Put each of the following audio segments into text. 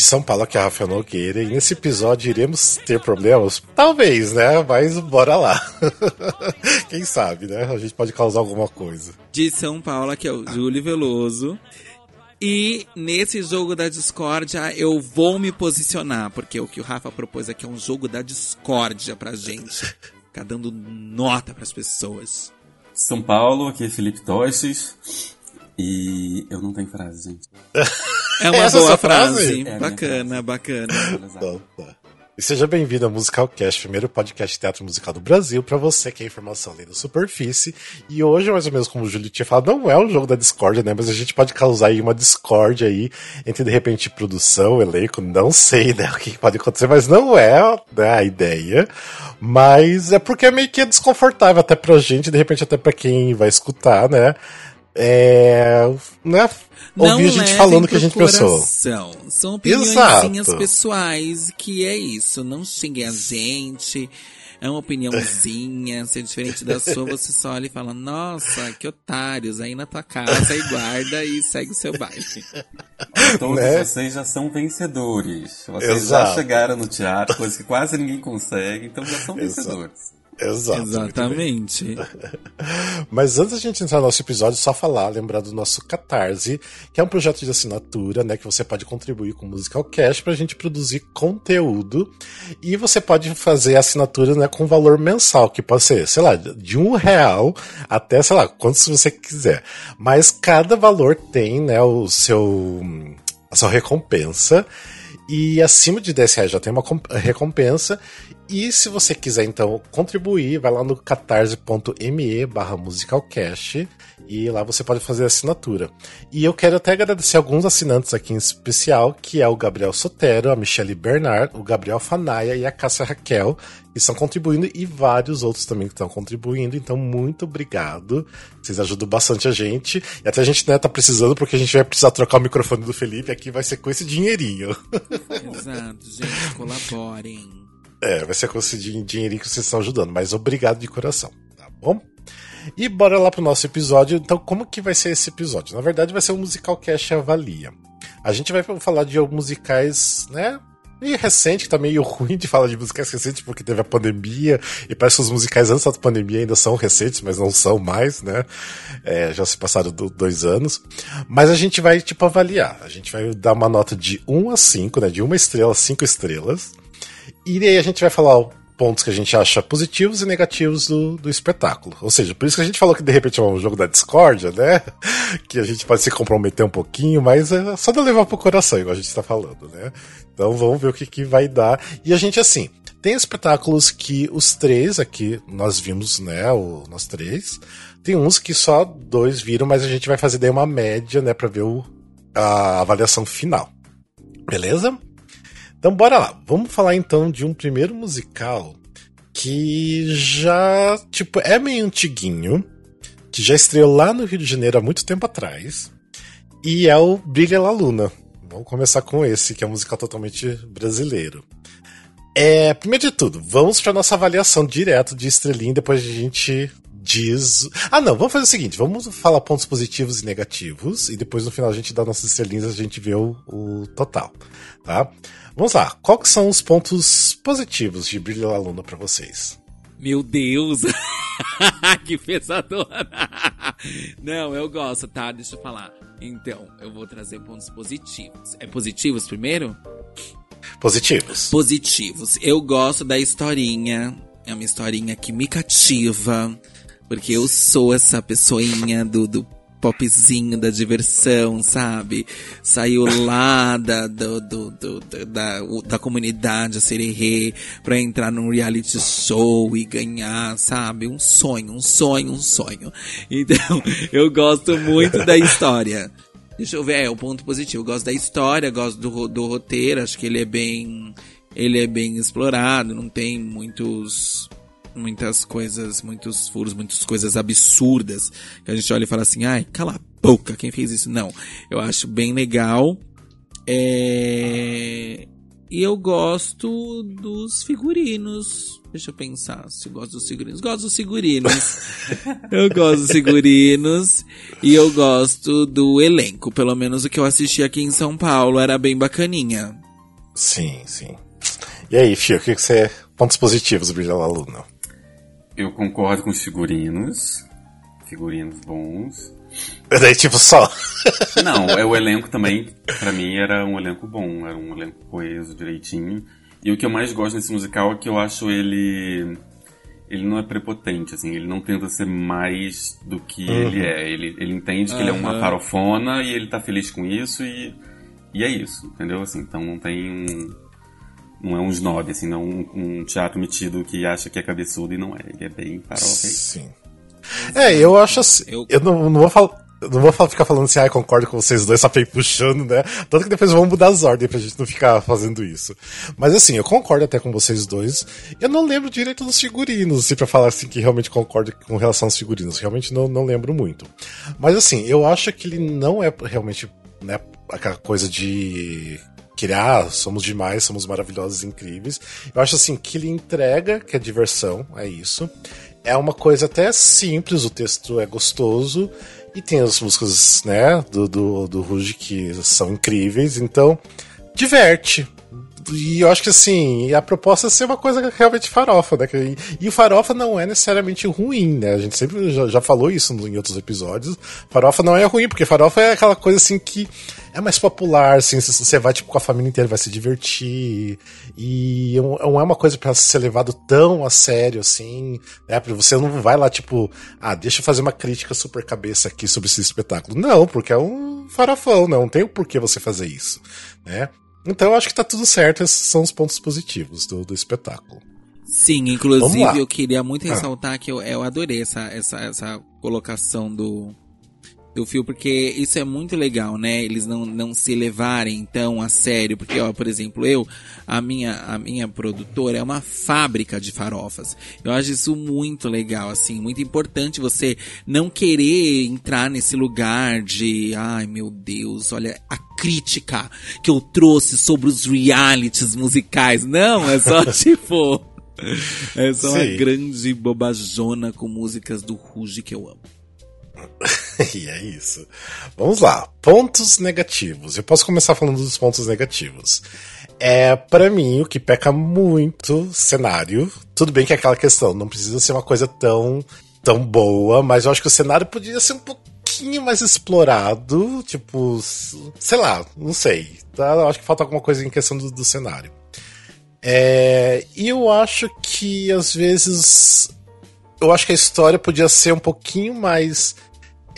de São Paulo, aqui é a Rafael Nogueira, e nesse episódio iremos ter problemas? Talvez, né? Mas bora lá. Quem sabe, né? A gente pode causar alguma coisa. De São Paulo, aqui é o Júlio Veloso. E nesse jogo da discórdia eu vou me posicionar, porque o que o Rafa propôs aqui é um jogo da discórdia pra gente. Ficar dando nota pras pessoas. São Paulo, aqui é Felipe Toches. E eu não tenho frase, gente. É uma Essa é boa frase? frase. É bacana, bacana. Então, tá. E seja bem-vindo ao Musicalcast, primeiro podcast de teatro musical do Brasil, pra você que é informação além da superfície. E hoje, mais ou menos como o Júlio tinha falado, não é um jogo da discórdia, né? Mas a gente pode causar aí uma discórdia aí entre, de repente, produção, elenco, não sei, né? O que pode acontecer, mas não é né, a ideia. Mas é porque é meio que desconfortável até pra gente, de repente até pra quem vai escutar, né? É. Né? Não Ouvir a gente falando o que a gente pensou. São opiniões Exato. pessoais, que é isso. Não xinguem a gente. É uma opiniãozinha, se é diferente da sua, você só olha e fala, nossa, que otários, aí na tua casa e guarda e segue o seu baile. Todos Né? vocês já são vencedores. Vocês Exato. já chegaram no teatro, coisa que quase ninguém consegue, então já são Exato. vencedores. Exato. Exatamente. Mas antes da gente entrar no nosso episódio, só falar, lembrar do nosso Catarse, que é um projeto de assinatura, né? Que você pode contribuir com o Musical Cash pra gente produzir conteúdo. E você pode fazer assinatura né, com valor mensal, que pode ser, sei lá, de um real até, sei lá, quantos você quiser. Mas cada valor tem, né, o seu. a sua recompensa. E acima de 10 reais já tem uma com- recompensa. E se você quiser, então, contribuir, vai lá no catarse.me barra musicalcast e lá você pode fazer a assinatura. E eu quero até agradecer alguns assinantes aqui em especial, que é o Gabriel Sotero, a Michelle Bernard, o Gabriel Fanaia e a Cássia Raquel, que estão contribuindo, e vários outros também que estão contribuindo. Então, muito obrigado. Vocês ajudam bastante a gente. E até a gente né, tá precisando, porque a gente vai precisar trocar o microfone do Felipe aqui, vai ser com esse dinheirinho. Exato, gente, colaborem. É, vai ser com esse din- dinheirinho que vocês estão ajudando, mas obrigado de coração, tá bom? E bora lá pro nosso episódio. Então, como que vai ser esse episódio? Na verdade, vai ser um musical cast avalia. A gente vai falar de musicais, né? Meio recente, que tá meio ruim de falar de musicais recentes, porque teve a pandemia, e parece que os musicais antes da pandemia ainda são recentes, mas não são mais, né? É, já se passaram do- dois anos. Mas a gente vai, tipo, avaliar. A gente vai dar uma nota de 1 a 5, né? De uma estrela 5 estrelas. E aí a gente vai falar pontos que a gente acha positivos e negativos do, do espetáculo. Ou seja, por isso que a gente falou que de repente é um jogo da discórdia, né? Que a gente pode se comprometer um pouquinho, mas é só de levar pro coração, igual a gente tá falando, né? Então vamos ver o que, que vai dar. E a gente, assim, tem espetáculos que os três aqui, nós vimos, né? O, nós três. Tem uns que só dois viram, mas a gente vai fazer daí uma média, né? Pra ver o, a avaliação final. Beleza? Então bora lá. Vamos falar então de um primeiro musical que já, tipo, é meio antiguinho, que já estreou lá no Rio de Janeiro há muito tempo atrás, e é o Brilha La Luna. Vamos começar com esse, que é um musical totalmente brasileiro. É, primeiro de tudo, vamos para nossa avaliação direto de estrelinha, depois a gente diz. Ah, não, vamos fazer o seguinte: vamos falar pontos positivos e negativos, e depois no final a gente dá nossas estrelinhas a gente vê o, o total, tá? Vamos lá, quais são os pontos positivos de Brilha La Luna pra vocês? Meu Deus! que pesadona! Não, eu gosto, tá? Deixa eu falar. Então, eu vou trazer pontos positivos. É positivos primeiro? Positivos. Positivos. Eu gosto da historinha. É uma historinha que me cativa. Porque eu sou essa pessoinha do, do popzinho da diversão, sabe? Saiu lá da, do, do, do- da, da comunidade a Sererê pra entrar num reality show e ganhar, sabe? Um sonho, um sonho, um sonho. Então, eu gosto muito da história. Deixa eu ver, é o ponto positivo. Eu gosto da história, gosto do, do roteiro, acho que ele é bem. Ele é bem explorado, não tem muitos. Muitas coisas, muitos furos, muitas coisas absurdas. Que a gente olha e fala assim, ai, cala a boca, quem fez isso? Não. Eu acho bem legal. É... E eu gosto dos figurinos. Deixa eu pensar se eu gosto dos figurinos. Gosto dos figurinos. eu gosto dos figurinos. E eu gosto do elenco. Pelo menos o que eu assisti aqui em São Paulo era bem bacaninha. Sim, sim. E aí, Fio, o que, que você. Pontos positivos, Brilha La Luna? Eu concordo com os figurinos. Figurinos bons. Daí, tipo, só. Não, é o elenco também, pra mim, era um elenco bom, era um elenco coeso, direitinho. E o que eu mais gosto nesse musical é que eu acho ele. Ele não é prepotente, assim, ele não tenta ser mais do que Uhum. ele é. Ele, ele entende que ele é uma Aham. farofona e ele tá feliz com isso e, e é isso, entendeu? Assim, então não tem um. Não é um snob, assim, não um, um teatro metido que acha que é cabeçudo e não é. Ele é bem farofa. Sim. É, eu acho assim. Eu, Eu- não, não vou falar. eu Não vou ficar falando assim, ah, concordo com vocês dois, só pra ir puxando, né? Tanto que depois vamos mudar as ordens pra gente não ficar fazendo isso. Mas assim, eu concordo até com vocês dois. Eu não lembro direito dos figurinos, assim, pra falar assim que realmente concordo com relação aos figurinos. Realmente não, não lembro muito. Mas assim, eu acho que ele não é realmente, né, aquela coisa de que ah, somos demais, somos maravilhosos, incríveis. Eu acho assim que ele entrega que é diversão, é isso. É uma coisa até simples, o texto é gostoso e tem as músicas, né, do do, do Ruge que são incríveis, então diverte. E eu acho que assim, a proposta é ser uma coisa realmente farofa, né? E o farofa não é necessariamente ruim, né? A gente sempre já, já falou isso em outros episódios. Farofa não é ruim, porque farofa é aquela coisa assim que é mais popular, assim, você- vai tipo com a família inteira, vai se divertir. E não é uma coisa pra ser levado tão a sério, assim, né? Porque você não vai lá, tipo, ah, deixa eu fazer uma crítica super cabeça aqui sobre esse espetáculo. Não, porque é um farofão, não tem o porquê você fazer isso, né? Então eu acho que tá tudo certo, esses são os pontos positivos do, do espetáculo. Sim, inclusive eu queria muito Ah. ressaltar que eu, eu adorei essa, essa, essa colocação do, do fio, porque isso é muito legal, né? Eles não, não se levarem tão a sério, porque, ó, por exemplo, eu, a minha, a minha produtora é uma fábrica de farofas. Eu acho isso muito legal, assim, muito importante você não querer entrar nesse lugar de, ai meu Deus, olha a crítica que eu trouxe sobre os realities musicais. Não, é só tipo. É só uma Sim. grande bobajona com músicas do Ruge que eu amo. e é isso. Vamos lá. Pontos negativos. Eu posso começar falando dos pontos negativos. É, para mim, o que peca muito cenário. Tudo bem que é aquela questão, não precisa ser uma coisa tão, tão boa, mas eu acho que o cenário podia ser um pouquinho mais explorado. Tipo, sei lá, não sei. Tá? Eu acho que falta alguma coisa em questão do, do cenário. É, e eu acho que às vezes. Eu acho que a história podia ser um pouquinho mais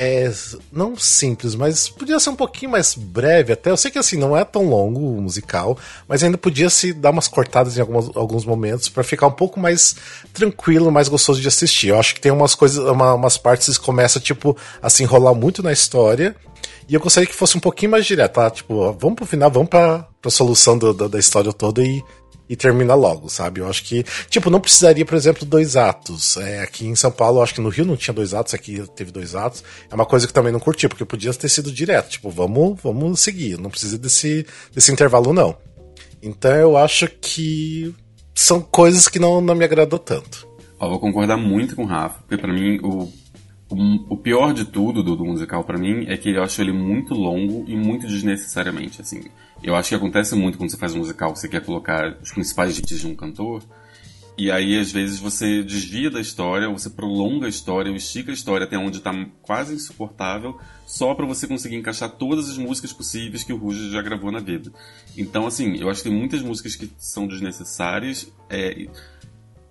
é, não simples, mas podia ser um pouquinho mais breve até. Eu sei que assim, não é tão longo o musical, mas ainda podia se dar umas cortadas em algumas, alguns momentos pra ficar um pouco mais tranquilo, mais gostoso de assistir. Eu acho que tem umas coisas, uma- umas partes que começa tipo a se enrolar muito na história. E eu gostaria que fosse um pouquinho mais direto, tá? Tipo, ó, vamos pro final, vamos pra, pra solução do- da- da história toda e, e termina logo, sabe? Eu acho que, tipo, não precisaria, por exemplo, dois atos. É, aqui em São Paulo, eu acho que no Rio não tinha dois atos, aqui teve dois atos. É uma coisa que também não curti, porque podia ter sido direto. Tipo, vamos, vamos seguir, não precisa desse, desse intervalo, não. Então eu acho que são coisas que não, não me agradou tanto. Ó, vou concordar muito com o Rafa, porque pra mim o, o, o pior de tudo do, do musical pra mim é que eu acho ele muito longo e muito desnecessariamente, assim. Eu acho que acontece muito quando você faz um musical, você quer colocar os principais hits de um cantor, e aí às vezes você desvia da história, você prolonga a história, ou estica a história até onde tá quase insuportável, só pra você conseguir encaixar todas as músicas possíveis que o Ruge já gravou na vida. Então, assim, eu acho que tem muitas músicas que são desnecessárias, é,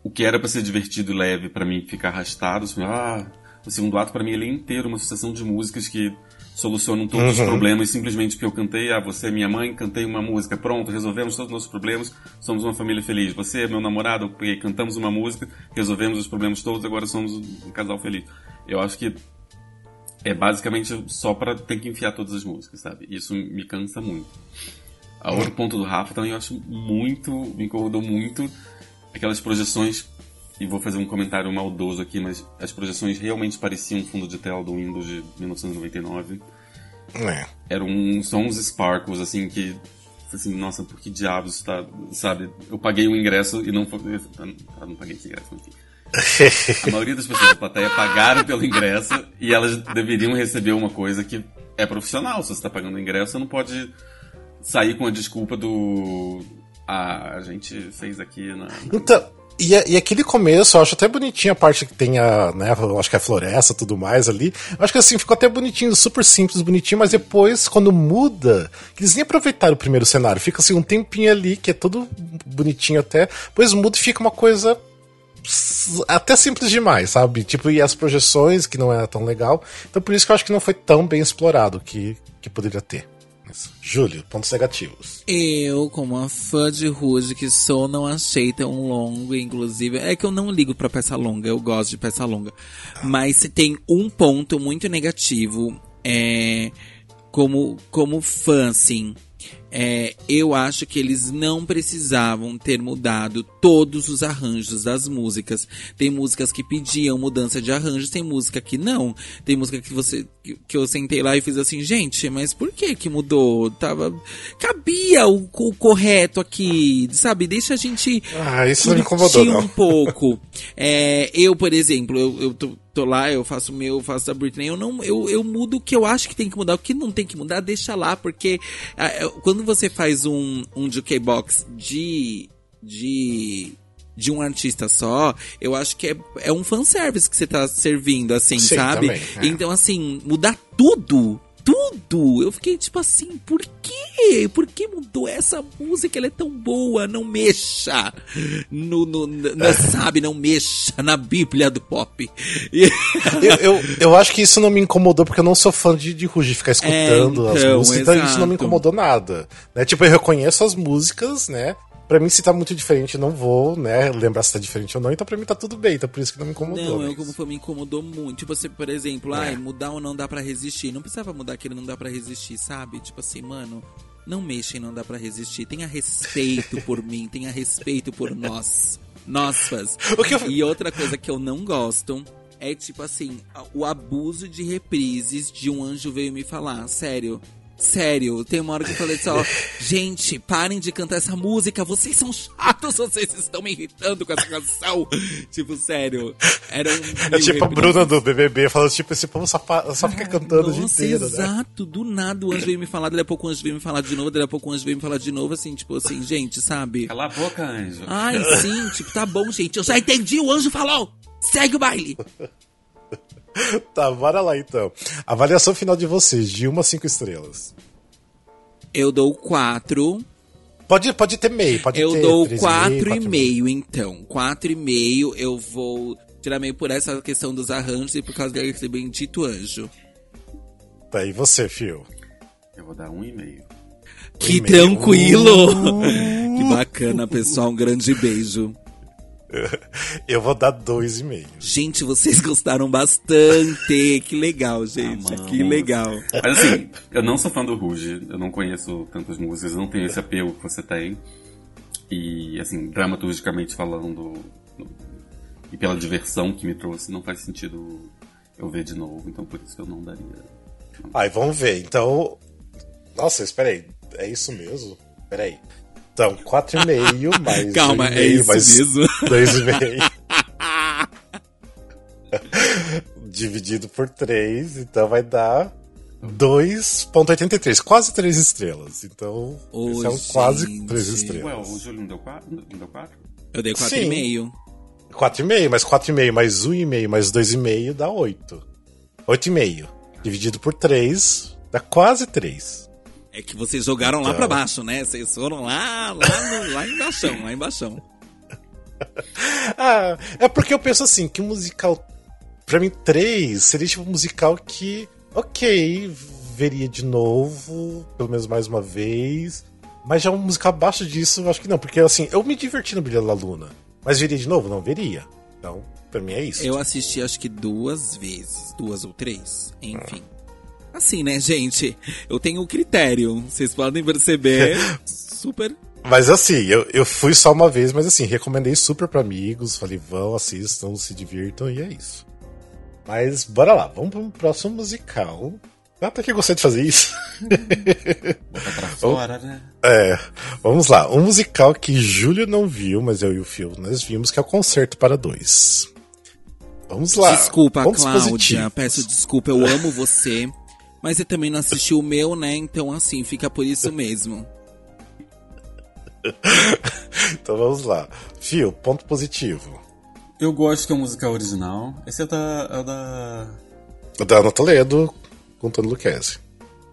o que era pra ser divertido e leve pra mim fica arrastado. Assim, ah, o segundo ato pra mim ele é inteiro uma sucessão de músicas que solucionam todos os Uhum. problemas simplesmente porque eu cantei, ah, você é minha mãe, cantei uma música, pronto, resolvemos todos os nossos problemas, somos uma família feliz. Você é meu namorado, cantamos uma música, resolvemos os problemas todos, agora somos um casal feliz. Eu acho que é basicamente só pra ter que enfiar todas as músicas, sabe? Isso me cansa muito. A outro ponto do Rafa também eu acho muito, me incomodou muito aquelas projeções, e vou fazer um comentário maldoso aqui, mas as projeções realmente pareciam um fundo de tela do Windows de 1999. É. Eram uns sons sparkles, assim, que. Assim, nossa, por que diabos está. Sabe? Eu paguei o ingresso e não. foi- Eu não paguei esse ingresso, enfim. A maioria das pessoas da plateia pagaram pelo ingresso e elas deveriam receber uma coisa que é profissional. Se você está pagando o ingresso, você não pode sair com a desculpa do. Ah, a gente fez aqui na. Então, e, e, aquele começo, eu acho até bonitinho a parte que tem a, né, acho que é a floresta tudo mais ali. Eu acho que assim, ficou até bonitinho, super simples, bonitinho, mas depois, quando muda, eles nem aproveitaram o primeiro cenário, fica assim um tempinho ali, que é tudo bonitinho até, depois muda e fica uma coisa até simples demais, sabe? Tipo, e as projeções, que não é tão legal. Então por isso que eu acho que não foi tão bem explorado que, que poderia ter. Júlio, pontos negativos. Eu, como uma fã de Rude que sou, não achei tão longo, inclusive. É que eu não ligo pra peça longa, eu gosto de peça longa. Ah. Mas se tem um ponto muito negativo, é. Como, como fã, assim é, eu acho que eles não precisavam ter mudado todos os arranjos das músicas. Tem músicas que pediam mudança de arranjos, tem música que não. Tem música que você que, eu sentei lá e fiz assim, gente, mas por que que mudou? Tava cabia o, o correto aqui, sabe? Deixa a gente ah, isso não me incomodou, não. um pouco. É, eu, por exemplo, eu, eu tô, tô lá, eu faço o meu, eu faço da Britney, eu não, eu, eu mudo o que eu acho que tem que mudar, o que não tem que mudar, deixa lá, porque ah, quando você faz um, um jukebox de, de, de um artista só, eu acho que é, é um fanservice que você tá servindo, assim, Sim, sabe? Também, é. Então, assim, mudar tudo tudo. Eu fiquei tipo assim, por quê? Por que mudou essa música? Ela é tão boa. Não mexa no, no, no sabe, não mexa na Bíblia do pop. eu, eu, eu, acho que isso não me incomodou porque eu não sou fã de, de Ruge ficar escutando é, então, as músicas, exato. então isso não me incomodou nada. Né? Tipo, eu reconheço as músicas, né? Pra mim, se tá muito diferente, eu não vou, né, lembrar se tá diferente ou não. Então, pra mim, tá tudo bem. Então, por isso que não me incomodou. Não, eu, como foi, me incomodou muito. Tipo assim, por exemplo, é. ai, mudar ou não dá para resistir. Não precisava mudar aquele não dá para resistir, sabe? Tipo assim, mano, não mexa em não dá para resistir. Tenha respeito por mim, tenha respeito por nós. Nossas. Eu... E outra coisa que eu não gosto é, tipo assim, o abuso de reprises de um anjo veio me falar. Sério Sério, tem uma hora que eu falei só, gente, parem de cantar essa música, vocês são chatos, vocês estão me irritando com essa canção. tipo, sério, era um. É tipo a Bruna do BBB falando, tipo, esse povo só, só fica cantando Nossa, o dia inteiro, exato, né? Exato, do nada o anjo veio me falar, daqui a pouco o anjo veio me falar de novo, daqui a pouco o anjo veio me falar de novo, assim, tipo assim, gente, sabe? Cala a boca, anjo. Ai, sim, tipo, tá bom, gente, eu já entendi, o anjo falou, segue o baile. tá, bora lá então. Avaliação final de vocês, de uma a cinco estrelas. Eu dou quatro. Pode, pode ter meio, pode eu ter. Eu dou quatro e meio, então. Quatro e meio, eu vou tirar meio por essa questão dos arranjos e por causa daquele bendito anjo. Tá, e você, Fio? Eu vou dar um e meio. Que e tranquilo! Uh! que bacana, pessoal. Um grande beijo. Eu vou dar dois e meio. Gente, vocês gostaram bastante. Que legal, gente. Amamos. Que legal. Mas assim, eu não sou fã do Ruge. Eu não conheço tantas músicas. Eu não tenho esse apelo que você tem. E, assim, dramaturgicamente falando, e pela diversão que me trouxe, não faz sentido eu ver de novo. Então, por isso que eu não daria. Ai, vamos ver. Então. Nossa, espera aí. É isso mesmo? Espera Então, 4,5 mais. Calma, é isso mais mesmo? 2,5. Dividido por 3, então vai dar 2,83. Quase 3 estrelas. Então, oh, esse é um quase 3 estrelas. Ué, o Júlio não deu 4? Não deu 4? Eu dei 4,5. 4,5, mas 4,5 mais 1,5 mais 2,5 dá 8. 8,5. Dividido por 3 dá quase 3. É que vocês jogaram então... lá para baixo, né? Vocês foram lá, lá, no, lá embaixo, lá embaixo. ah, é porque eu penso assim, que musical. Pra mim, 3 seria tipo um musical que, ok, veria de novo, pelo menos mais uma vez. Mas já um musical abaixo disso, acho que não, porque assim, eu me diverti no Brilho da Luna. Mas veria de novo? Não veria. Então, pra mim é isso. Eu assisti acho que duas vezes, duas ou três, enfim. Ah. Assim, né, gente? Eu tenho um critério. Vocês podem perceber. super. Mas assim, eu, eu fui só uma vez, mas assim, recomendei super para amigos. Falei, vão, assistam, se divirtam e é isso. Mas bora lá, vamos pro próximo musical. Até que eu gostei de fazer isso. Botar pra fora, né? É, vamos lá. Um musical que Júlio não viu, mas eu e o Phil nós vimos, que é o Concerto para Dois. Vamos lá. Desculpa, Cláudia. Peço desculpa, eu amo você. Mas você também não assistiu o meu, né? Então, assim, fica por isso mesmo. então vamos lá. Fio, ponto positivo. Eu gosto que é musical original. Esse é o da. É o da. O da Ana Toledo com Tony Lucchesi.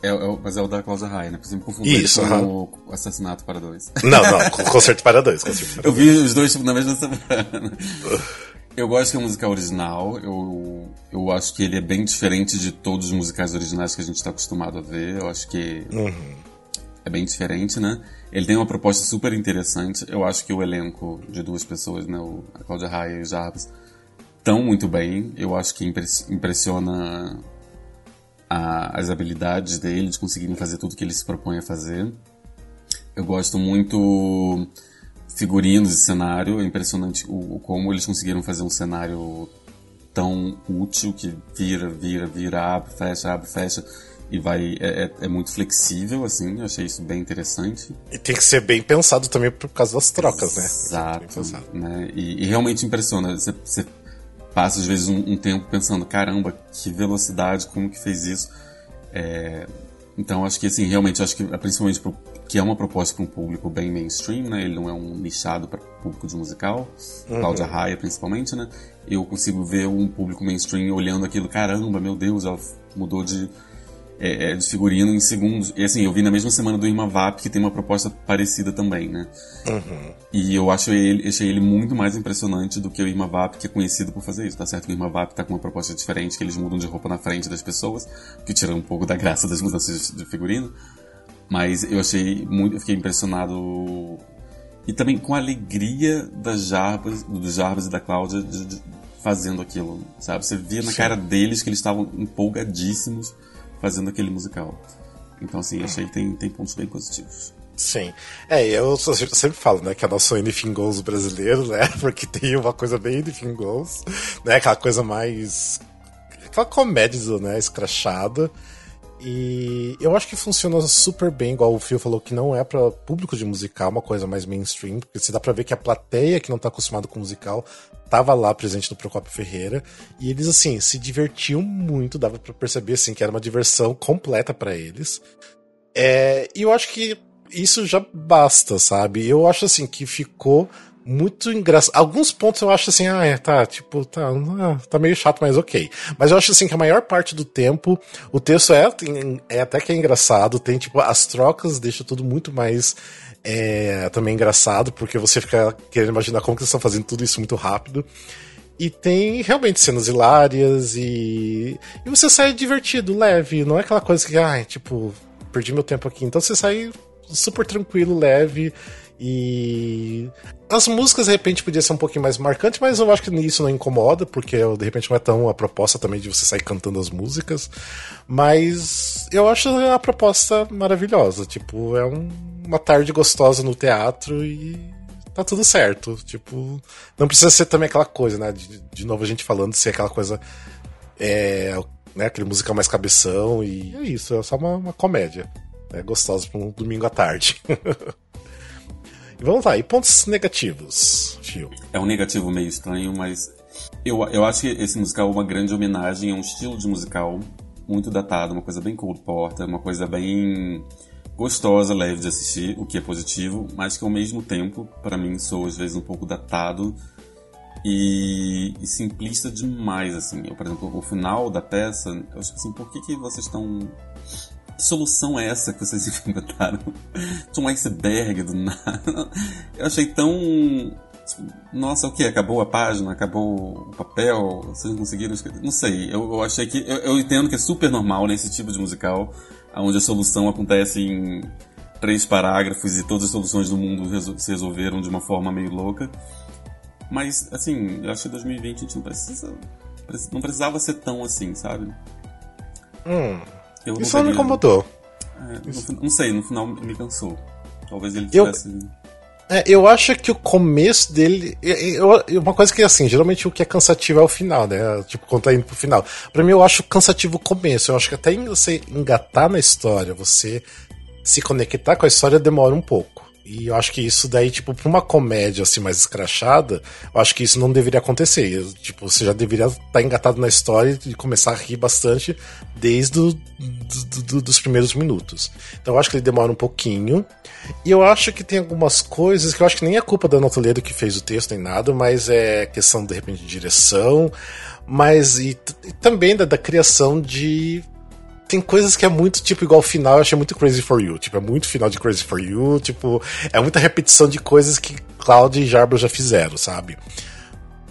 É, é, mas é o da Cláudia Raia, né? Por exemplo, confundir Isso, com o Assassinato para Dois. Não, não, concerto para dois. Concerto para Eu dois. vi os dois tipo, na mesma semana. Eu gosto que é musical original. Eu, eu acho que ele é bem diferente de todos os musicais originais que a gente está acostumado a ver. Eu acho que é bem diferente, né? Ele tem uma proposta super interessante. Eu acho que o elenco de duas pessoas, né? O, a Cláudia Raia e o Jarbas, estão muito bem. Eu acho que impress- impressiona a- as habilidades dele de conseguirem fazer tudo que ele se propõe a fazer. Eu gosto muito figurinos e cenário. É impressionante o, como eles conseguiram fazer um cenário tão útil que vira, vira, vira, abre, fecha, abre, fecha e vai é, é- é muito flexível assim. Eu achei isso bem interessante. E tem que ser bem pensado também por causa das trocas, né? Ser bem Exato. Né? E, e realmente impressiona. Você, você passa às vezes um, um tempo pensando, caramba, que velocidade, como que fez isso? É, então acho que assim, realmente acho que principalmente pro, que é uma proposta para um público bem mainstream, né? Ele não é um nichado para público de musical, Cláudia Raia principalmente, né? Eu consigo ver um público mainstream olhando aquilo, caramba, meu Deus, ela mudou de é, é, de figurino em segundos. E assim, eu vi na mesma semana do Irma Vap, que tem uma proposta parecida também, né? E eu acho ele, achei ele muito mais impressionante do que o Irma Vap, que é conhecido por fazer isso. Tá certo o Irma Vap tá com uma proposta diferente, que eles mudam de roupa na frente das pessoas, que tira um pouco da graça das mudanças de figurino. Mas eu achei muito, eu fiquei impressionado e também com a alegria das Jarbas, do Jarbas e da Cláudia de- de- fazendo aquilo, sabe? Você via na Sim. cara deles que eles estavam empolgadíssimos fazendo aquele musical. Então, assim, achei que tem, tem pontos bem positivos. Sim. É, eu sempre falo, né, que é nosso Anything Goes brasileiro, né? Porque tem uma coisa bem Anything Goes, né? Aquela coisa mais. Aquela comédia, né? Escrachada. E eu acho que funciona super bem, igual o Phil falou, que não é pra público de musical, uma coisa mais mainstream, porque você dá pra ver que a plateia que não tá acostumada com musical tava lá presente no Procopio Ferreira, e eles, assim, se divertiam muito, dava pra perceber, assim, que era uma diversão completa pra eles. É, e eu acho que isso já basta, sabe? Eu acho assim que ficou muito engraçado. Alguns pontos eu acho assim, ah, é, tá, tipo, tá, ah, tá meio chato, mas ok. Mas eu acho assim que a maior parte do tempo o texto é, é até que é engraçado, tem tipo, as trocas deixa tudo muito mais é, também engraçado, porque você fica querendo imaginar como que eles estão fazendo tudo isso muito rápido. E tem realmente cenas hilárias e. E você sai divertido, leve. Não é aquela coisa que, ai, tipo, perdi meu tempo aqui. Então você sai super tranquilo, leve. E. As músicas, de repente, podia ser um pouquinho mais marcante, mas eu acho que isso não incomoda, porque de repente não é tão a proposta também de você sair cantando as músicas. Mas eu acho a proposta maravilhosa. Tipo, é um- uma tarde gostosa no teatro e tá tudo certo. Tipo, não precisa ser também aquela coisa, né? De, de novo a gente falando ser aquela coisa. É, né, aquele musical mais cabeção e é isso, é só uma, uma comédia. É gostosa pra um domingo à tarde. vamos lá, e pontos negativos, Fio? É um negativo meio estranho, mas eu, eu acho que esse musical é uma grande homenagem a um estilo de musical muito datado, uma coisa bem Cole Porter, uma coisa bem gostosa, leve de assistir, o que é positivo, mas que ao mesmo tempo, para mim, sou às vezes um pouco datado e, e simplista demais, assim. Eu, por exemplo, o final da peça, eu acho assim, por que, que vocês estão... Que solução é essa que vocês inventaram? De um iceberg do nada. Eu achei tão nossa, o que? Acabou a página? Acabou o papel? Vocês não conseguiram escrever? Não sei, eu, eu achei que. Eu, eu entendo que é super normal nesse tipo de musical, onde a solução acontece em três parágrafos e todas as soluções do mundo resol- se resolveram de uma forma meio louca. Mas, assim, eu acho que 2020 a gente não precisa. preci- Não precisava ser tão assim, sabe? Hum, Eu isso não me incomodou. É, no não sei, no final me cansou. Talvez ele Eu- tivesse. É, eu acho que o começo dele. eu- eu- uma coisa que, assim, geralmente o que é cansativo é o final, né? Tipo, quando tá indo pro final. Pra mim, eu acho cansativo o começo. Eu acho que até você engatar na história, você se conectar com a história demora um pouco. E eu acho que isso daí, tipo, pra uma comédia assim mais escrachada, eu acho que isso não deveria acontecer. Eu, tipo, você já deveria estar tá engatado na história e começar a rir bastante desde do, do, do, dos primeiros minutos. Então eu acho que ele demora um pouquinho. E eu acho que tem algumas coisas que eu acho que nem é culpa da Toledo que fez o texto nem nada, mas é questão de repente de direção, mas e, e também da, da criação de tem coisas que é muito, tipo, igual o final, eu achei muito Crazy for You. Tipo, é muito final de Crazy for You. Tipo, é muita repetição de coisas que Cloud e Jarbo já fizeram, sabe?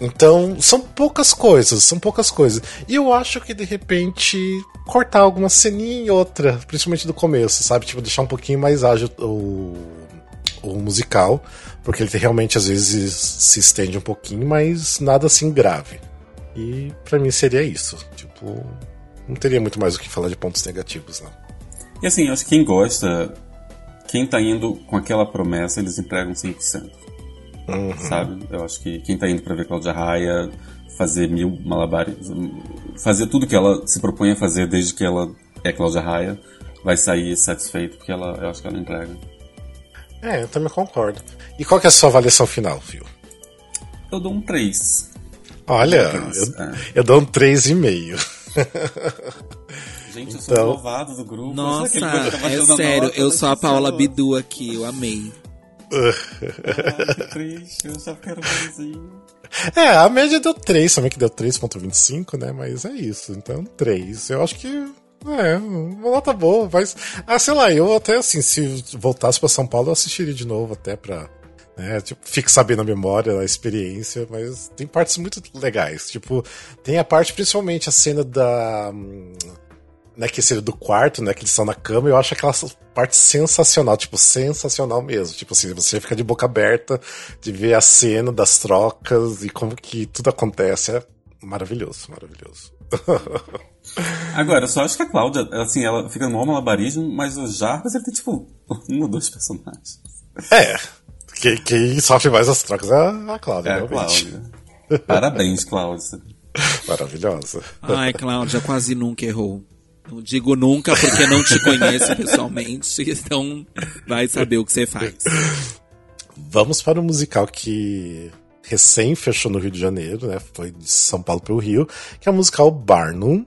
Então, são poucas coisas, são poucas coisas. E eu acho que de repente cortar alguma ceninha e outra, principalmente do começo, sabe? Tipo, deixar um pouquinho mais ágil o, o musical, porque ele realmente às vezes se estende um pouquinho, mas nada assim grave. E para mim seria isso. Tipo, não teria muito mais o que falar de pontos negativos, não. E assim, eu acho que quem gosta, quem tá indo com aquela promessa, eles entregam 100%. Uhum. Sabe? Eu acho que quem tá indo pra ver Cláudia Raia, fazer mil malabares, fazer tudo que ela se propõe a fazer desde que ela é Cláudia Raia, vai sair satisfeito, porque ela, eu acho que ela entrega. É, eu também concordo. E qual que é a sua avaliação final, Fio? Eu dou um 3. Olha, 3, eu, é. eu dou um 3,5. Gente, eu sou então... louvado do grupo. Nossa, é sério, eu sou a Paula Bidu aqui, eu amei. ah, que triste, eu só quero um É, a média deu 3, também que deu 3.25, né? Mas é isso, então 3. Eu acho que é, uma nota boa, mas. Ah, sei lá, eu até assim, se voltasse para São Paulo, eu assistiria de novo até pra né? Tipo, fique sabendo a memória, a experiência, mas tem partes muito legais. Tipo, tem a parte, principalmente a cena da. Né, que seria do quarto, né? Que eles estão na cama, eu acho aquela parte sensacional, tipo, sensacional mesmo. Tipo assim, você fica de boca aberta de ver a cena das trocas e como que tudo acontece. É maravilhoso, maravilhoso. Agora, eu só acho que a Cláudia, assim, ela fica no malabarismo, mas o Jarvis, ele tem, tipo, um ou dois personagens. É, quem, quem, sofre mais as trocas é a Cláudia, é. A Cláudia. Parabéns, Cláudia. Maravilhosa. Ai, Cláudia, quase nunca errou. Não digo nunca porque não te conheço pessoalmente, então vai saber o que você faz. Vamos para o musical que recém fechou no Rio de Janeiro, né? Foi de São Paulo para o Rio, que é o musical Barnum,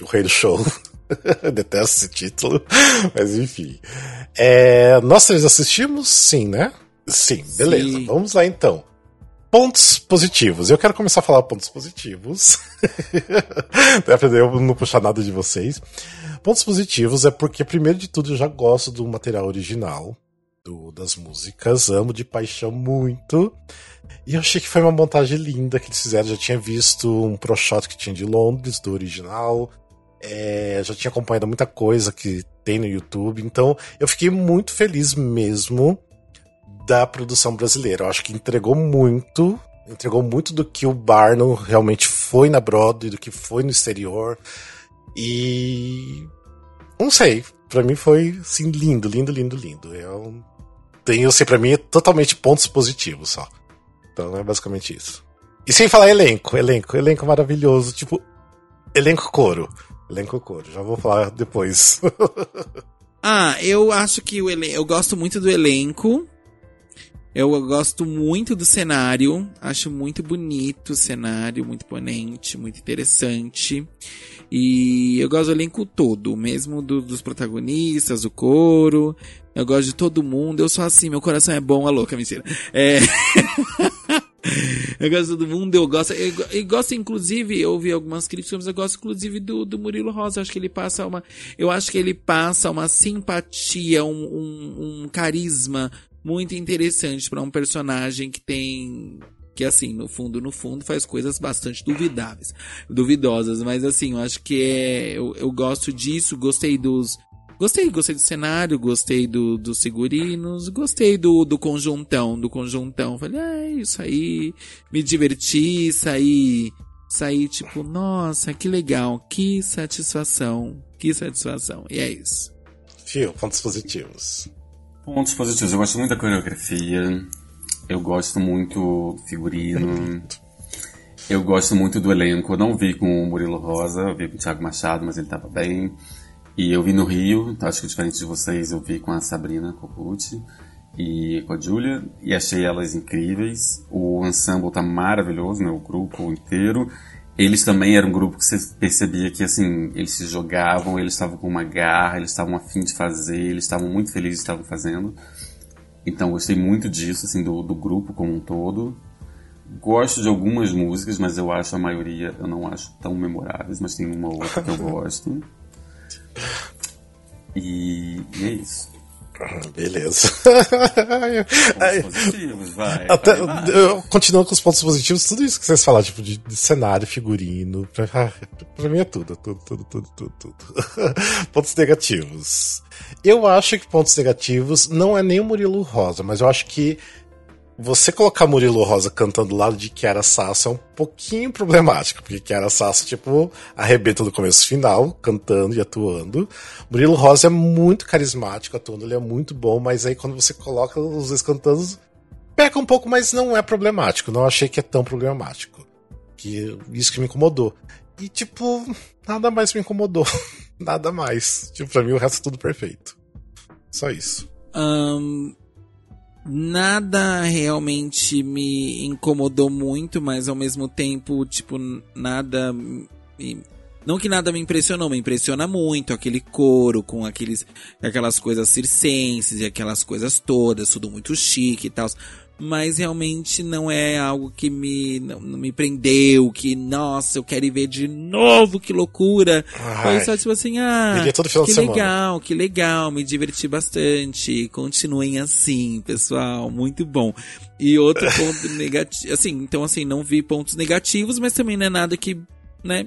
o rei do show. Detesto esse título, mas enfim. É, nós três assistimos? Sim, né? Sim, beleza. Sim. Vamos lá então. Pontos positivos. Eu quero começar a falar pontos positivos. Pra eu não puxar nada de vocês. Pontos positivos é porque, primeiro de tudo, eu já gosto do material original do, das músicas. Amo de paixão muito. E eu achei que foi uma montagem linda que eles fizeram. Já tinha visto um pro shot que tinha de Londres, do original. É, já tinha acompanhado muita coisa que tem no YouTube. Então eu fiquei muito feliz mesmo da produção brasileira. Eu acho que entregou muito, entregou muito do que o Barnum realmente foi na Broadway, do que foi no exterior. E não sei, para mim foi assim lindo, lindo, lindo, lindo. Eu tenho, sei, para mim é totalmente pontos positivos só. Então é basicamente isso. E sem falar elenco, elenco, elenco maravilhoso, tipo elenco coro. Elenco coro, já vou falar depois. ah, eu acho que o elenco, eu gosto muito do elenco. Eu gosto muito do cenário, acho muito bonito o cenário, muito imponente, muito interessante. E eu gosto do elenco todo, mesmo do, dos protagonistas, do coro. Eu gosto de todo mundo. Eu sou assim, meu coração é bom, a louca, mentira. É. eu gosto de todo mundo, eu gosto. Eu, eu, gosto, inclusive, eu ouvi algumas críticas, mas eu gosto, inclusive, do, do Murilo Rosa. Eu acho que ele passa uma. Eu acho que ele passa uma simpatia, um, um, um carisma muito interessante para um personagem que tem que assim, no fundo, no fundo, faz coisas bastante duvidáveis, duvidosas, mas assim, eu acho que é, eu, eu gosto disso, gostei dos, gostei, gostei do cenário, gostei do, dos figurinos, gostei do, do conjuntão, do conjuntão, falei, ah, é isso aí, me diverti, saí, saí tipo, nossa, que legal, que satisfação, que satisfação, e é isso. Fio, pontos positivos. Pontos positivos. Eu gosto muito da coreografia. Eu gosto muito figurino. Eu gosto muito do elenco. Eu não vi com o Murilo Rosa, vi com o Thiago Machado, mas ele estava bem. E eu vi no Rio, acho que diferente de vocês, eu vi com a Sabrina Copucci. e com a Julia, e achei elas incríveis. O ensemble tá maravilhoso, né? O grupo inteiro. Eles também eram um grupo que você percebia que, assim, eles se jogavam, eles estavam com uma garra, eles estavam afim de fazer, eles estavam muito felizes estavam fazendo. Então, gostei muito disso, assim, do, do grupo como um todo. Gosto de algumas músicas, mas eu acho a maioria, eu não acho tão memoráveis, mas tem uma ou outra que eu gosto. E, e é isso. Beleza. Pontos positivos, vai. Até, continuando com os pontos positivos, tudo isso que vocês falaram, tipo, de, de cenário, figurino, pra, pra mim é tudo, tudo, tudo, tudo, tudo, tudo. pontos negativos. Eu acho que pontos negativos não é nem o Murilo Rosa, mas eu acho que você colocar Murilo Rosa cantando do lado de Kiara Sasso é um pouquinho problemático, porque Kiara Sasso, tipo, arrebenta do começo final, cantando e atuando. Murilo Rosa é muito carismático atuando, ele é muito bom, mas aí quando você coloca os dois cantando, peca um pouco, mas não é problemático. Não achei que é tão problemático. Que isso que me incomodou. E, tipo, nada mais me incomodou. nada mais. Tipo, pra mim o resto é tudo perfeito. Só isso. Ahn, nada realmente me incomodou muito, mas ao mesmo tempo, tipo, nada me... Não que nada me impressionou, me impressiona muito aquele coro com aqueles, aquelas coisas circenses e aquelas coisas todas, tudo muito chique e tal. Mas realmente não é algo que me, não, não me prendeu, que, nossa, eu quero ir ver de novo, que loucura. Foi Ai. só tipo assim, ah, que legal, que legal, me diverti bastante. Continuem assim, pessoal, muito bom. E outro ponto negativo, assim, então assim, não vi pontos negativos, mas também não é nada que, né?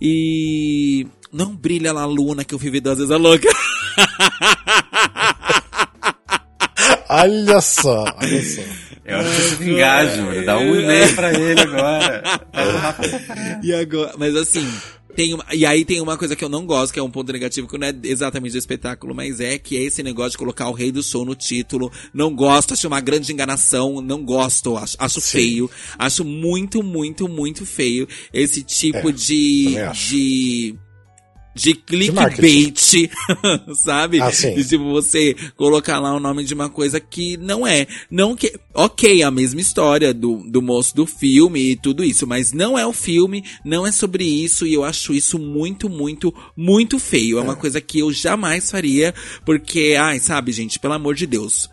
E não brilha lá a luna que eu vivi duas vezes a louca. Olha só, olha só. Eu acho que você vingar, Júlio. Dá um e-mail pra ele agora. E agora, mas assim, tem uma, e aí tem uma coisa que eu não gosto, que é um ponto negativo, que não é exatamente do espetáculo, mas é que é esse negócio de colocar o rei do show no título. Não gosto, acho uma grande enganação, não gosto, acho, acho feio. Acho muito, muito, muito feio esse tipo É, de, de, de clickbait, sabe? Ah, sim. De tipo você colocar lá o nome de uma coisa que não é. Não que. Ok, a mesma história do, do moço do filme e tudo isso, mas não é o filme, não é sobre isso, e eu acho isso muito, muito, muito feio. É, uma coisa que eu jamais faria, porque, ai, sabe, gente, pelo amor de Deus.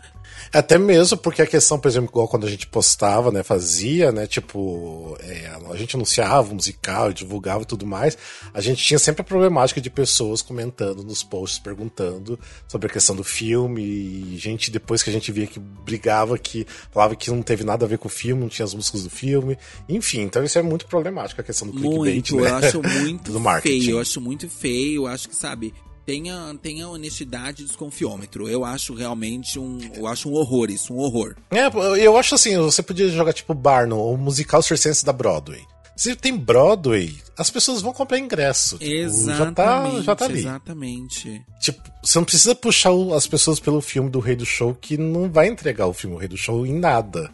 Até mesmo porque a questão, por exemplo, igual quando a gente postava, né, fazia, né, tipo, é, a gente anunciava o musical, divulgava e tudo mais, a gente tinha sempre a problemática de pessoas comentando nos posts, perguntando sobre a questão do filme, e gente, depois que a gente via que brigava, que falava que não teve nada a ver com o filme, não tinha as músicas do filme, enfim, então isso é muito problemático, a questão do clickbait, Muito, né, eu acho muito do marketing. feio, eu acho muito feio, eu acho que, sabe, tenha, tenha honestidade e desconfiômetro. Eu acho realmente um, eu acho um horror isso, um horror. É, eu acho assim, você podia jogar tipo Barnum, o musical circense da Broadway. Se tem Broadway, as pessoas vão comprar ingresso. Tipo, já tá, já tá ali. exatamente. Tipo, você não precisa puxar as pessoas pelo filme do Rei do Show, que não vai entregar o filme O Rei do Show em nada.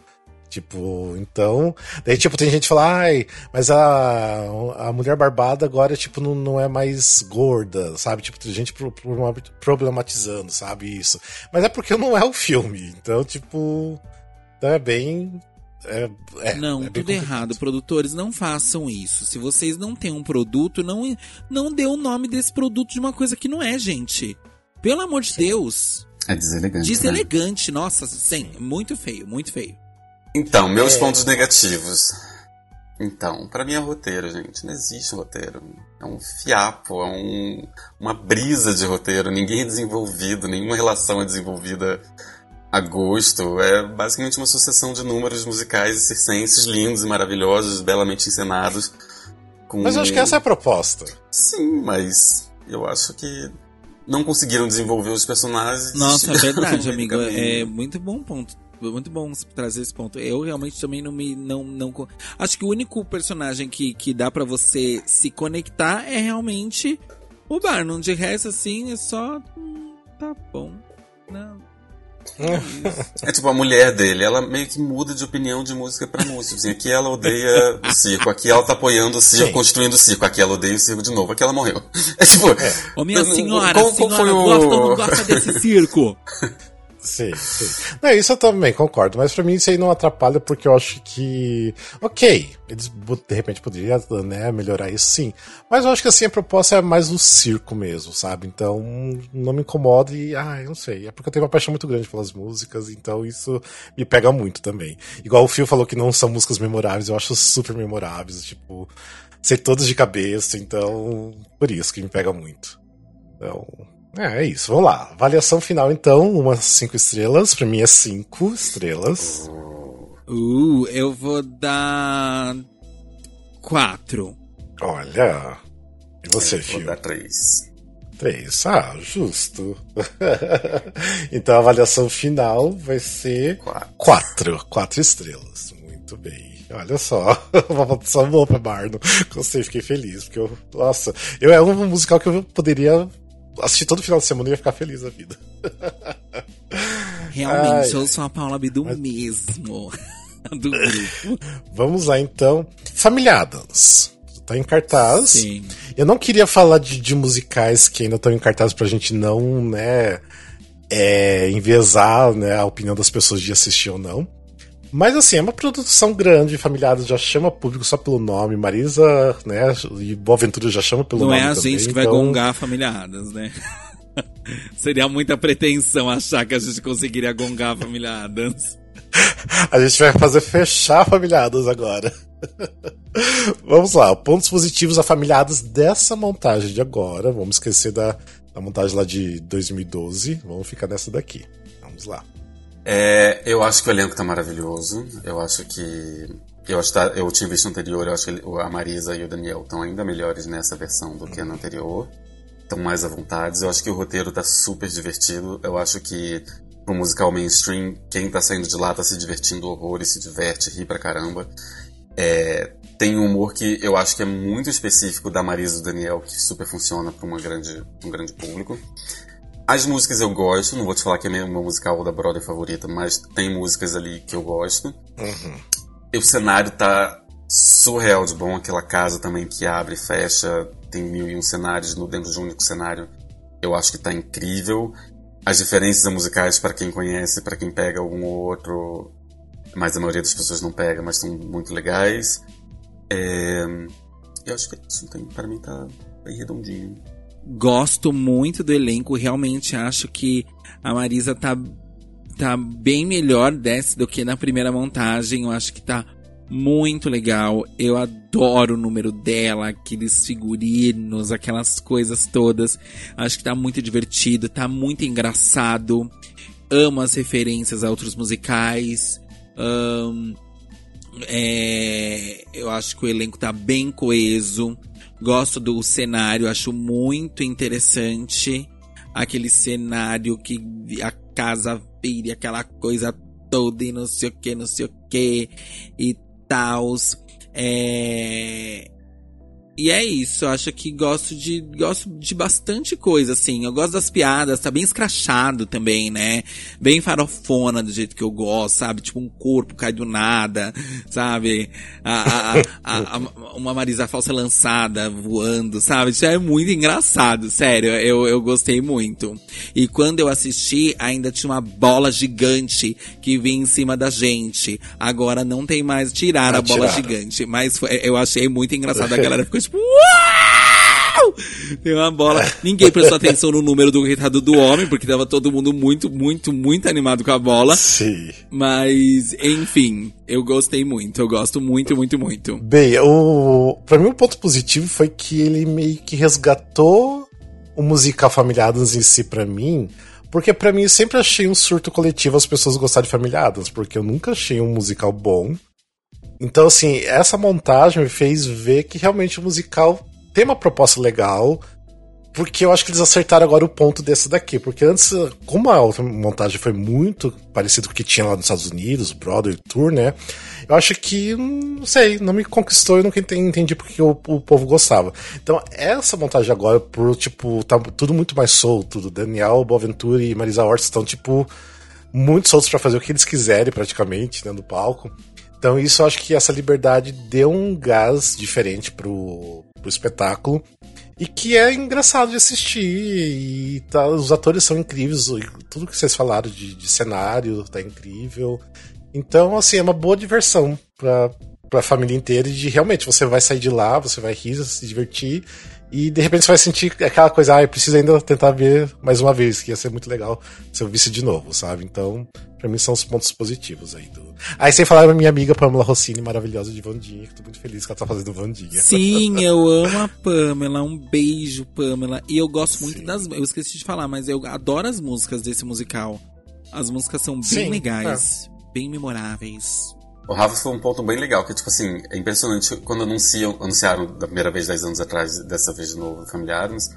Tipo, então. Daí, tipo, tem gente que fala, ai, mas a, a mulher barbada agora, tipo, não, não é mais gorda, sabe? Tipo, tem gente pro- pro- problematizando, sabe? Isso. Mas é porque não é o filme. Então, tipo. Então é bem. É, é, não, é bem tudo complicado. errado. Produtores, não façam isso. Se vocês não têm um produto, não, não dê o nome desse produto de uma coisa que não é, gente. Pelo amor de Deus. É deselegante. né? Deselegante, nossa, sim, muito feio, muito feio. Então, meus É. pontos negativos. Então, pra mim é roteiro, gente. Não existe roteiro. É um fiapo, é um, uma brisa de roteiro. Ninguém é desenvolvido, nenhuma relação é desenvolvida a gosto. É basicamente uma sucessão de números musicais e circenses lindos e maravilhosos, belamente encenados. Com... Mas eu acho que essa é a proposta. Sim, mas eu acho que não conseguiram desenvolver os personagens. Nossa, é verdade, amigo. É muito bom ponto. Muito bom trazer esse ponto. Eu realmente também não me. Não, não, acho que o único personagem que, que dá pra você se conectar é realmente o Barnum. De resto, assim, é só. hum, Tá bom. Não. É. É tipo a mulher dele, ela meio que muda de opinião de música pra música. Assim, aqui ela odeia o circo, aqui ela tá apoiando o circo, Sim. construindo o circo, aqui ela odeia o circo de novo, aqui ela morreu. É tipo. Ô, minha senhora, qual- qual senhora, foi o- gosta ou não gosta desse circo? Sim, sim. Não, isso eu também concordo, mas pra mim isso aí não atrapalha porque eu acho que. Ok, eles de repente poderiam né, melhorar isso sim. Mas eu acho que assim a proposta é mais um circo mesmo, sabe? Então não me incomoda e. Ah, eu não sei. É porque eu tenho uma paixão muito grande pelas músicas, então isso me pega muito também. Igual o Phil falou que não são músicas memoráveis, eu acho super memoráveis, tipo, sei todas de cabeça, então. Por isso que me pega muito. Então, é, é isso, vamos lá. Avaliação final, então, umas cinco estrelas. Pra mim é cinco estrelas. Uh, eu vou dar. quatro. Olha. E você, eu Vou dar três. Três, ah, justo. então a avaliação final vai ser Quatro. quatro. Quatro estrelas. Muito bem. Olha só, uma votação boa pra Barno. Gostei, fiquei feliz. Porque eu, nossa, eu é um musical que eu poderia assistir todo final de semana e ia ficar feliz da vida. Realmente, Ai, eu sou a Paula B do mas... mesmo. do grupo. Vamos lá então. Família Adams. Tá em cartaz. Sim. Eu não queria falar de, de musicais que ainda estão em cartaz pra gente não, né, é, enviesar né, a opinião das pessoas de assistir ou não. Mas assim, é uma produção grande, familiares já chama público só pelo nome, Marisa, né, e Boa Ventura já chama pelo Não nome. Não é a também, gente que vai então... gongar familiadas, né? Seria muita pretensão achar que a gente conseguiria gongar familiadas. a gente vai fazer fechar familiadas agora. Vamos lá, pontos positivos a familiadas dessa montagem de agora. Vamos esquecer da, da montagem lá de 2012. Vamos ficar nessa daqui. Vamos lá. É, eu acho que o elenco tá maravilhoso. Eu acho que. Eu, acho tá, eu tinha visto anterior, eu acho que a Marisa e o Daniel estão ainda melhores nessa versão do que na anterior. Estão mais à vontade. Eu acho que o roteiro tá super divertido. Eu acho que pro musical mainstream, quem tá saindo de lá tá se divertindo horror e se diverte, ri pra caramba. É, tem um humor que eu acho que é muito específico da Marisa e do Daniel, que super funciona para um grande público. As músicas eu gosto, não vou te falar que é meu musical da Broadway favorita, mas tem músicas ali que eu gosto. Uhum. E o cenário tá surreal de bom, aquela casa também que abre e fecha, tem mil e um cenários no dentro de um único cenário. Eu acho que tá incrível. As diferenças musicais, para quem conhece, para quem pega um ou outro, mas a maioria das pessoas não pega, mas são muito legais. É... Eu acho que isso tem, para mim tá bem redondinho. Gosto muito do elenco, realmente acho que a Marisa tá, tá bem melhor desse do que na primeira montagem. Eu acho que tá muito legal. Eu adoro o número dela, aqueles figurinos, aquelas coisas todas. Acho que tá muito divertido, tá muito engraçado. Amo as referências a outros musicais. Um, é, eu acho que o elenco tá bem coeso. Gosto do cenário, acho muito interessante. Aquele cenário que a casa vira aquela coisa toda e não sei o que, não sei o que e tal. É, e é isso, eu acho que gosto de gosto de bastante coisa, assim. Eu gosto das piadas, tá bem escrachado também, né? Bem farofona do jeito que eu gosto, sabe? Tipo, um corpo cai do nada, sabe? A, a, a, uma Marisa falsa lançada voando, sabe? Isso é muito engraçado, sério. Eu, eu gostei muito. E quando eu assisti, ainda tinha uma bola gigante que vinha em cima da gente. Agora não tem mais tirar ah, a bola tiraram. gigante. Mas foi, eu achei muito engraçado. A galera ficou tipo, uau! Tem uma bola. Ninguém prestou atenção no número do retardo do homem, porque tava todo mundo muito, muito, muito animado com a bola. Sim. Mas, enfim, eu gostei muito. Eu gosto muito, muito, muito. Bem, o... pra mim o um ponto positivo foi que ele meio que resgatou o musical Familiados em si pra mim. Porque para mim eu sempre achei um surto coletivo as pessoas gostarem de Familiados, porque eu nunca achei um musical bom. Então, assim, essa montagem me fez ver que realmente o musical tem uma proposta legal, porque eu acho que eles acertaram agora o ponto desse daqui. Porque antes, como a outra montagem foi muito parecido com o que tinha lá nos Estados Unidos, o Broadway Tour, né? Eu acho que, não sei, não me conquistou e nunca entendi porque o, o povo gostava. Então, essa montagem agora, por, tipo, tá tudo muito mais solto. Daniel Boaventura e Marisa Hort estão, tipo, muito soltos para fazer o que eles quiserem, praticamente, né, no palco. Então isso acho que essa liberdade deu um gás diferente pro, pro espetáculo. e que é engraçado de assistir. E tá, os atores são incríveis, tudo que vocês falaram de, de cenário tá incrível. Então, assim, é uma boa diversão pra, pra família inteira. E de, realmente você vai sair de lá, você vai rir, se divertir. E de repente você vai sentir aquela coisa, ah, eu preciso ainda tentar ver mais uma vez, que ia ser muito legal se eu visse de novo, sabe? Então, pra mim são os pontos positivos aí do. Aí sem falar da minha amiga Pamela Rossini, maravilhosa de Vandinha, que tô muito feliz que ela tá fazendo Vandinha. Sim, eu amo a Pamela. Um beijo, Pamela. E eu gosto muito Sim. das. Eu esqueci de falar, mas eu adoro as músicas desse musical. As músicas são bem Sim, legais, é. bem memoráveis. O Rafa foi um ponto bem legal, que, tipo assim, é impressionante quando anunciam, anunciaram da primeira vez 10 anos atrás, dessa vez de novo, Familiares.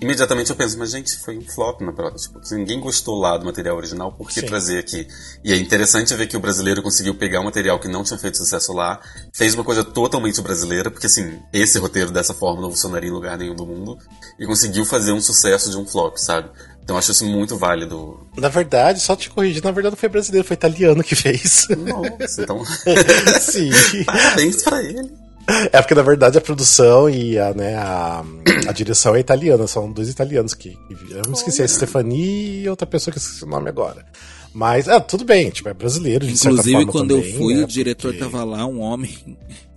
Imediatamente eu penso, mas gente, foi um flop na prova. Tipo, ninguém gostou lá do material original, por que Sim. trazer aqui? E é interessante ver que o brasileiro conseguiu pegar um material que não tinha feito sucesso lá, fez uma coisa totalmente brasileira, porque assim, esse roteiro dessa forma não funcionaria em lugar nenhum do mundo, e conseguiu fazer um sucesso de um flop, sabe? Então eu acho isso muito válido. Na verdade, só te corrigir, na verdade não foi brasileiro, foi italiano que fez. Nossa, então. Sim. Parabéns pra ele. É porque na verdade a produção e a, né, a, a direção é italiana, são dois italianos que. que eu me esqueci, a Stefani e outra pessoa que eu esqueci o nome agora. Mas, ah, tudo bem, tipo, é brasileiro, de Inclusive, quando também, eu fui, né, o diretor porque... tava lá, um homem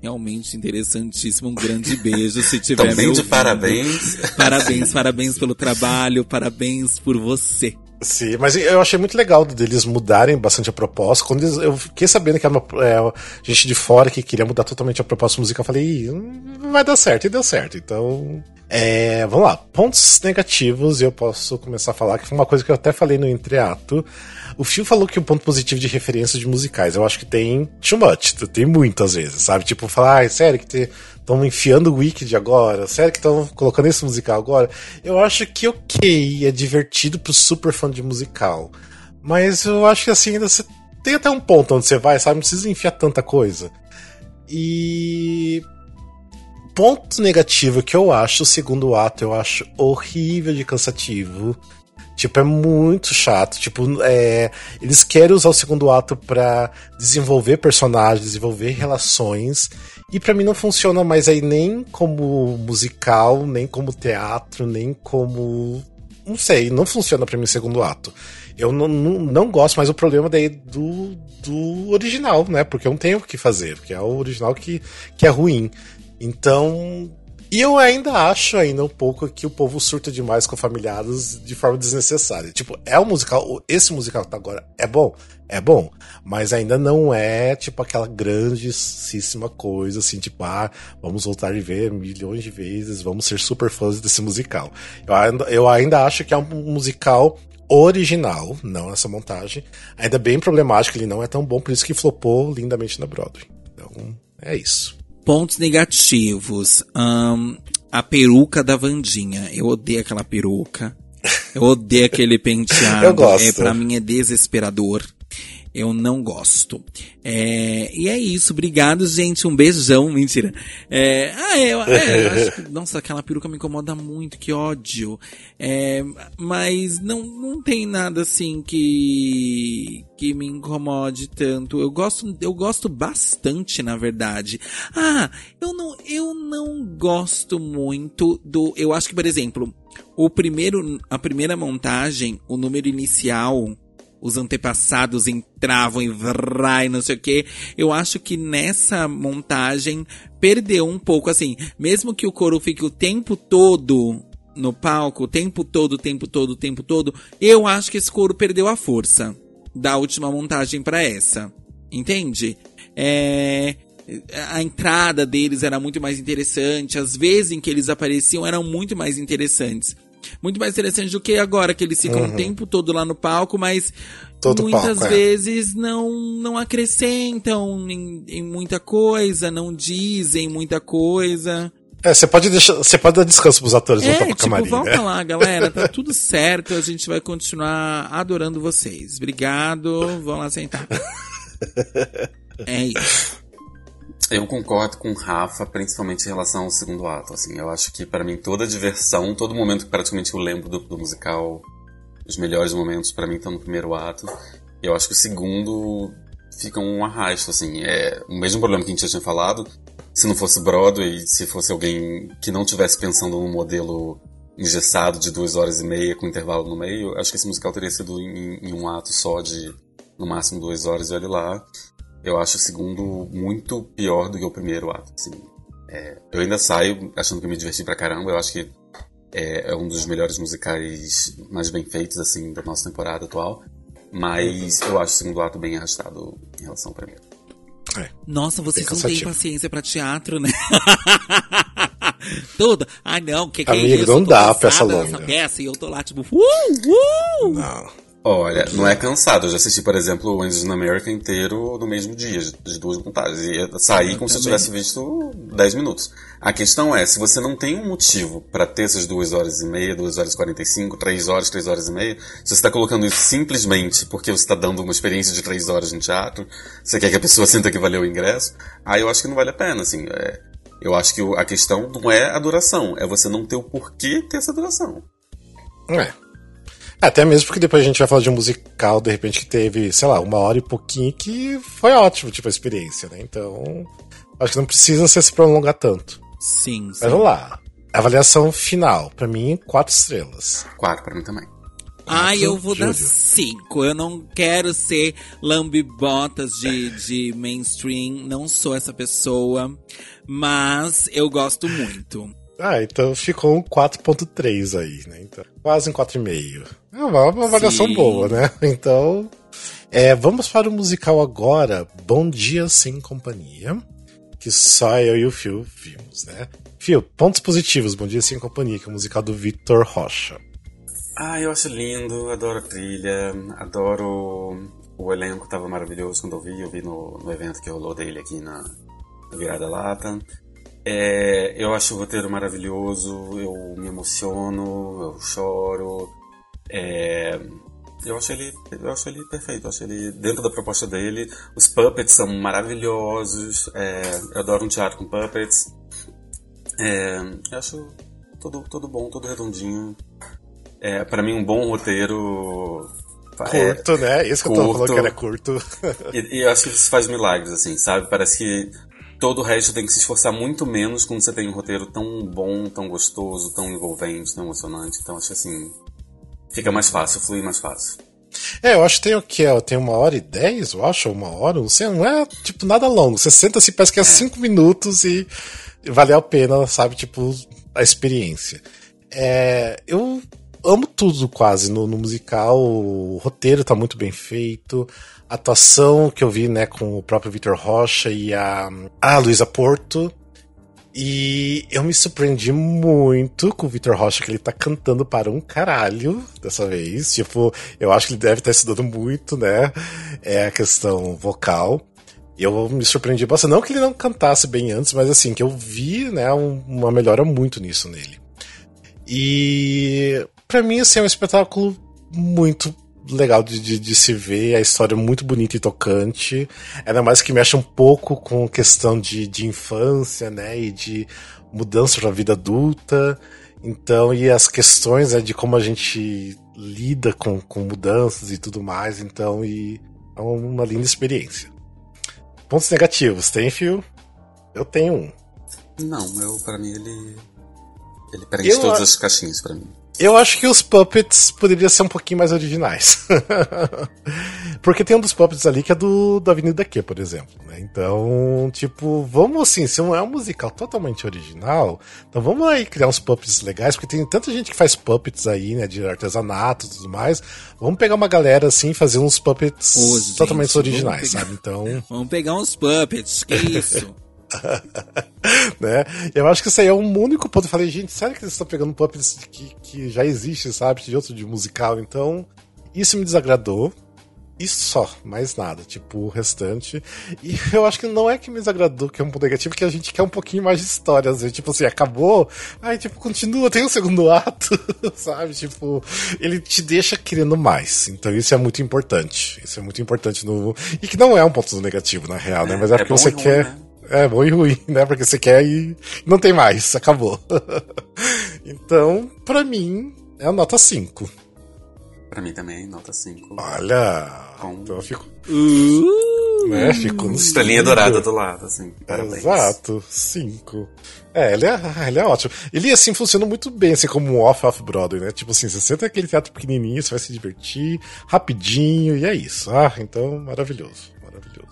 realmente interessantíssimo. Um grande beijo se tiver Também de parabéns. Parabéns, parabéns pelo trabalho, parabéns por você. Sim, mas eu achei muito legal deles mudarem bastante a proposta. Quando eles, eu fiquei sabendo que era uma é, gente de fora que queria mudar totalmente a proposta musical, eu falei, não vai dar certo, e deu certo. Então, é, vamos lá. Pontos negativos, e eu posso começar a falar, que foi uma coisa que eu até falei no entreato. O Phil falou que o ponto positivo de referências de musicais, eu acho que tem too much, tem muitas vezes, sabe? Tipo, falar, ah, sério que estão enfiando o Wicked agora? Sério que estão colocando esse musical agora? Eu acho que ok, é divertido pro super fã de musical. Mas eu acho que assim, ainda você tem até um ponto onde você vai, sabe? Não precisa enfiar tanta coisa. E. Ponto negativo que eu acho, o segundo ato, eu acho horrível de cansativo. Tipo, é muito chato. Tipo, é, eles querem usar o segundo ato para desenvolver personagens, desenvolver relações. E para mim não funciona mais aí nem como musical, nem como teatro, nem como. Não sei, não funciona para mim o segundo ato. Eu não, não, não, gosto, mas o problema daí do, do original, né? Porque eu não tenho o que fazer, porque é o original que, que é ruim. Então, e eu ainda acho ainda um pouco que o povo surta demais com familiares de forma desnecessária. Tipo, é um musical, esse musical tá agora é bom, é bom, mas ainda não é tipo aquela grandíssima coisa assim, tipo, ah, vamos voltar e ver milhões de vezes, vamos ser super fãs desse musical. Eu ainda, eu ainda acho que é um musical original, não essa montagem. Ainda bem problemático, ele não é tão bom, por isso que flopou lindamente na Broadway. Então, é isso. Pontos negativos. Um, a peruca da Vandinha. Eu odeio aquela peruca. Eu odeio aquele penteado. Eu gosto. É, pra mim é desesperador. Eu não gosto. É, e é isso. Obrigado, gente. Um beijão. Mentira. É, ah, é, é, eu acho que, nossa, aquela peruca me incomoda muito. Que ódio. É, mas não, não tem nada assim que, que me incomode tanto. Eu gosto, eu gosto bastante, na verdade. Ah, eu não, eu não gosto muito do, eu acho que, por exemplo, o primeiro, a primeira montagem, o número inicial, os antepassados entravam e vrai, não sei o que. Eu acho que nessa montagem perdeu um pouco, assim, mesmo que o coro fique o tempo todo no palco, o tempo todo, o tempo todo, o tempo todo, eu acho que esse coro perdeu a força da última montagem para essa. Entende? É, a entrada deles era muito mais interessante, as vezes em que eles apareciam eram muito mais interessantes muito mais interessante do que agora, que eles ficam uhum. o tempo todo lá no palco, mas todo muitas palco, é. vezes é. não, não acrescentam em, em muita coisa, não dizem muita coisa. É, você pode deixar, você pode dar descanso pros atores é, voltar pro tipo, camarim, volta né? lá, galera, tá tudo certo, a gente vai continuar adorando vocês. Obrigado, vão lá sentar. é isso. Eu concordo com o Rafa, principalmente em relação ao segundo ato. Assim, eu acho que para mim toda a diversão, todo momento que praticamente eu lembro do, do musical, os melhores momentos para mim estão no primeiro ato. Eu acho que o segundo fica um arrasto, assim. É o mesmo problema que a gente já tinha falado. se não fosse Broadway, se fosse alguém que não tivesse pensando num modelo engessado de duas horas e meia com intervalo no meio, acho que esse musical teria sido em, em um ato só de no máximo duas horas e olha lá. Eu acho o segundo muito pior do que o primeiro ato. Assim. É, eu ainda saio achando que me diverti pra caramba. Eu acho que é, é, um dos melhores musicais mais bem feitos assim da nossa temporada atual. Mas eu acho o segundo ato bem arrastado em relação ao primeiro. É. Nossa, vocês não têm paciência para teatro, né? Tudo. Ah, não, que que Amigo, é isso? não dá peça longa. Peça, e eu tô lá, tipo, uh, uh. Não. Olha, não é cansado. Eu já assisti, por exemplo, o Angels in America inteiro no mesmo dia, de duas montagens. E saí como se eu tivesse visto 10 minutos. A questão é, se você não tem um motivo para ter essas duas horas e meia, duas horas e 45, três horas, três horas e meia, se você está colocando isso simplesmente porque você está dando uma experiência de três horas no teatro, você quer que a pessoa sinta que valeu o ingresso, aí eu acho que não vale a pena, assim. É, eu acho que a questão não é a duração, é você não ter o porquê ter essa duração. É. Até mesmo porque depois a gente vai falar de um musical, de repente, que teve, sei lá, uma hora e pouquinho, que foi ótimo, tipo, a experiência, né? Então, acho que não precisa se prolongar tanto. Sim, sim. Mas vamos lá. Avaliação final. para mim, quatro estrelas. Quatro para mim também. Ah, eu vou Júlio. dar cinco. Eu não quero ser lambibotas de, de mainstream. Não sou essa pessoa. Mas eu gosto muito. Ah, então ficou um 4.3 aí, né? Então, quase um 4,5. É uma, uma avaliação Sim. boa, né? Então, é, vamos para o musical agora. Bom Dia Sem Companhia. Que só eu e o Phil vimos, né? Phil, pontos positivos. Bom Dia Sem Companhia, que é o musical do Victor Rocha. Ah, eu acho lindo, adoro a trilha, adoro o elenco, tava maravilhoso quando eu vi, eu vi no, no evento que rolou dele aqui na Virada Lata. É, eu acho o roteiro maravilhoso, eu me emociono, eu choro. É, eu acho ele, eu acho ele perfeito, eu acho ele dentro da proposta dele. Os puppets são maravilhosos. É, eu adoro um teatro com puppets. É, eu acho tudo, tudo bom, tudo redondinho. É, para mim um bom roteiro é curto, né? Isso que curto, eu tô falando que era curto. e, e eu acho que isso faz milagres, assim, sabe? Parece que todo o resto tem que se esforçar muito menos quando você tem um roteiro tão bom, tão gostoso, tão envolvente, tão emocionante. Então acho que assim. Fica mais fácil, flui mais fácil. É, eu acho que tem o que? Tem uma hora e dez, eu acho, ou uma hora, não sei, não é tipo nada longo. Você senta se parece que é, é cinco minutos e valeu a pena, sabe, tipo, a experiência. É, eu amo tudo quase no, no, musical, o roteiro tá muito bem feito, atuação que eu vi, né, com o próprio Vitor Rocha e a, a Luísa Porto. E eu me surpreendi muito com o Vitor Rocha, que ele tá cantando para um caralho dessa vez. Tipo, eu acho que ele deve estar estudando muito, né? É a questão vocal. Eu me surpreendi bastante. Não que ele não cantasse bem antes, mas assim, que eu vi, né, uma melhora muito nisso nele. E para mim, assim, é um espetáculo muito legal de, de, de, se ver, a história é muito bonita e tocante. Ainda mais que mexe um pouco com questão de, de infância, né? E de mudança para a vida adulta. Então, e as questões né, de como a gente lida com, com mudanças e tudo mais. Então, e é uma linda experiência. Pontos negativos, tem, Fio? Eu tenho um. Não, eu, para mim, ele. Ele preenche eu, todas as caixinhas para mim. Eu acho que os puppets poderiam ser um pouquinho mais originais. Porque tem um dos puppets ali que é do, do Avenida Q, por exemplo. Né? Então, tipo, vamos assim, se não é um musical totalmente original, então vamos aí criar uns puppets legais, porque tem tanta gente que faz puppets aí, né, de artesanato e tudo mais. Vamos pegar uma galera assim e fazer uns puppets Ô, totalmente gente, originais, pegar... sabe? Então. Vamos pegar uns puppets, que isso? né? Eu acho que isso aí é um único ponto. Eu falei, gente, sério que eles estão pegando puppets que, que já existe, sabe? De outro de musical. Então, isso me desagradou. E só, mais nada, tipo, o restante. E eu acho que não é que me desagradou, que é um ponto negativo, que a gente quer um pouquinho mais de história, assim, tipo assim, acabou, aí tipo, continua, tem um segundo ato, sabe? Tipo, ele te deixa querendo mais. Então isso é muito importante. Isso é muito importante no. E que não é um ponto negativo, na real, né? Mas é, é porque você quer. Né? É bom e ruim, né? Porque você quer e não tem mais, acabou. então, pra mim, é a nota 5. Pra mim também, nota 5. Olha! Com... Então eu fico. Uh, né? Ficou no Estrelinha dourada do lado, assim. Parabéns. Exato, cinco. É, ele é, ele é ótimo. Ele, assim, funciona muito bem, assim, como um off-off-brother, né? Tipo assim, você senta aquele teatro pequenininho, você vai se divertir, rapidinho, e é isso. Ah, então, maravilhoso, maravilhoso.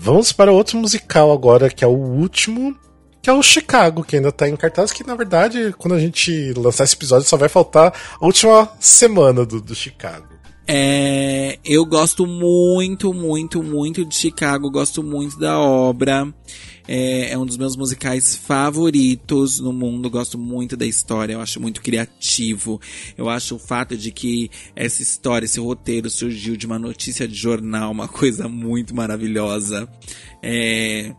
Vamos para outro musical agora, que é o último, que é o Chicago, que ainda tá em cartaz, que na verdade, quando a gente lançar esse episódio, só vai faltar a última semana do, do Chicago. É, eu gosto muito, muito, muito de Chicago, gosto muito da obra. É, é, um dos meus musicais favoritos no mundo. Gosto muito da história, eu acho muito criativo. Eu acho o fato de que essa história, esse roteiro surgiu de uma notícia de jornal, uma coisa muito maravilhosa. É,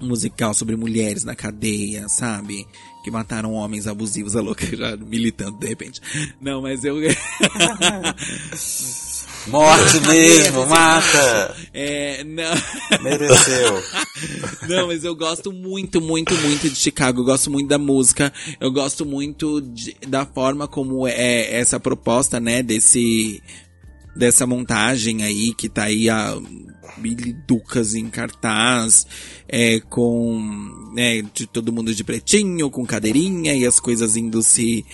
um musical sobre mulheres na cadeia, sabe? Que mataram homens abusivos, a louca já militando de repente. Não, mas eu. Morte mesmo, mata! É, não. Mereceu. Não, mas eu gosto muito, muito, muito de Chicago. Eu gosto muito da música. Eu gosto muito de, da forma como é essa proposta, né, desse dessa montagem aí que tá aí a Billy Ducas em cartaz, é, com né, de todo mundo de pretinho, com cadeirinha e as coisas indo se,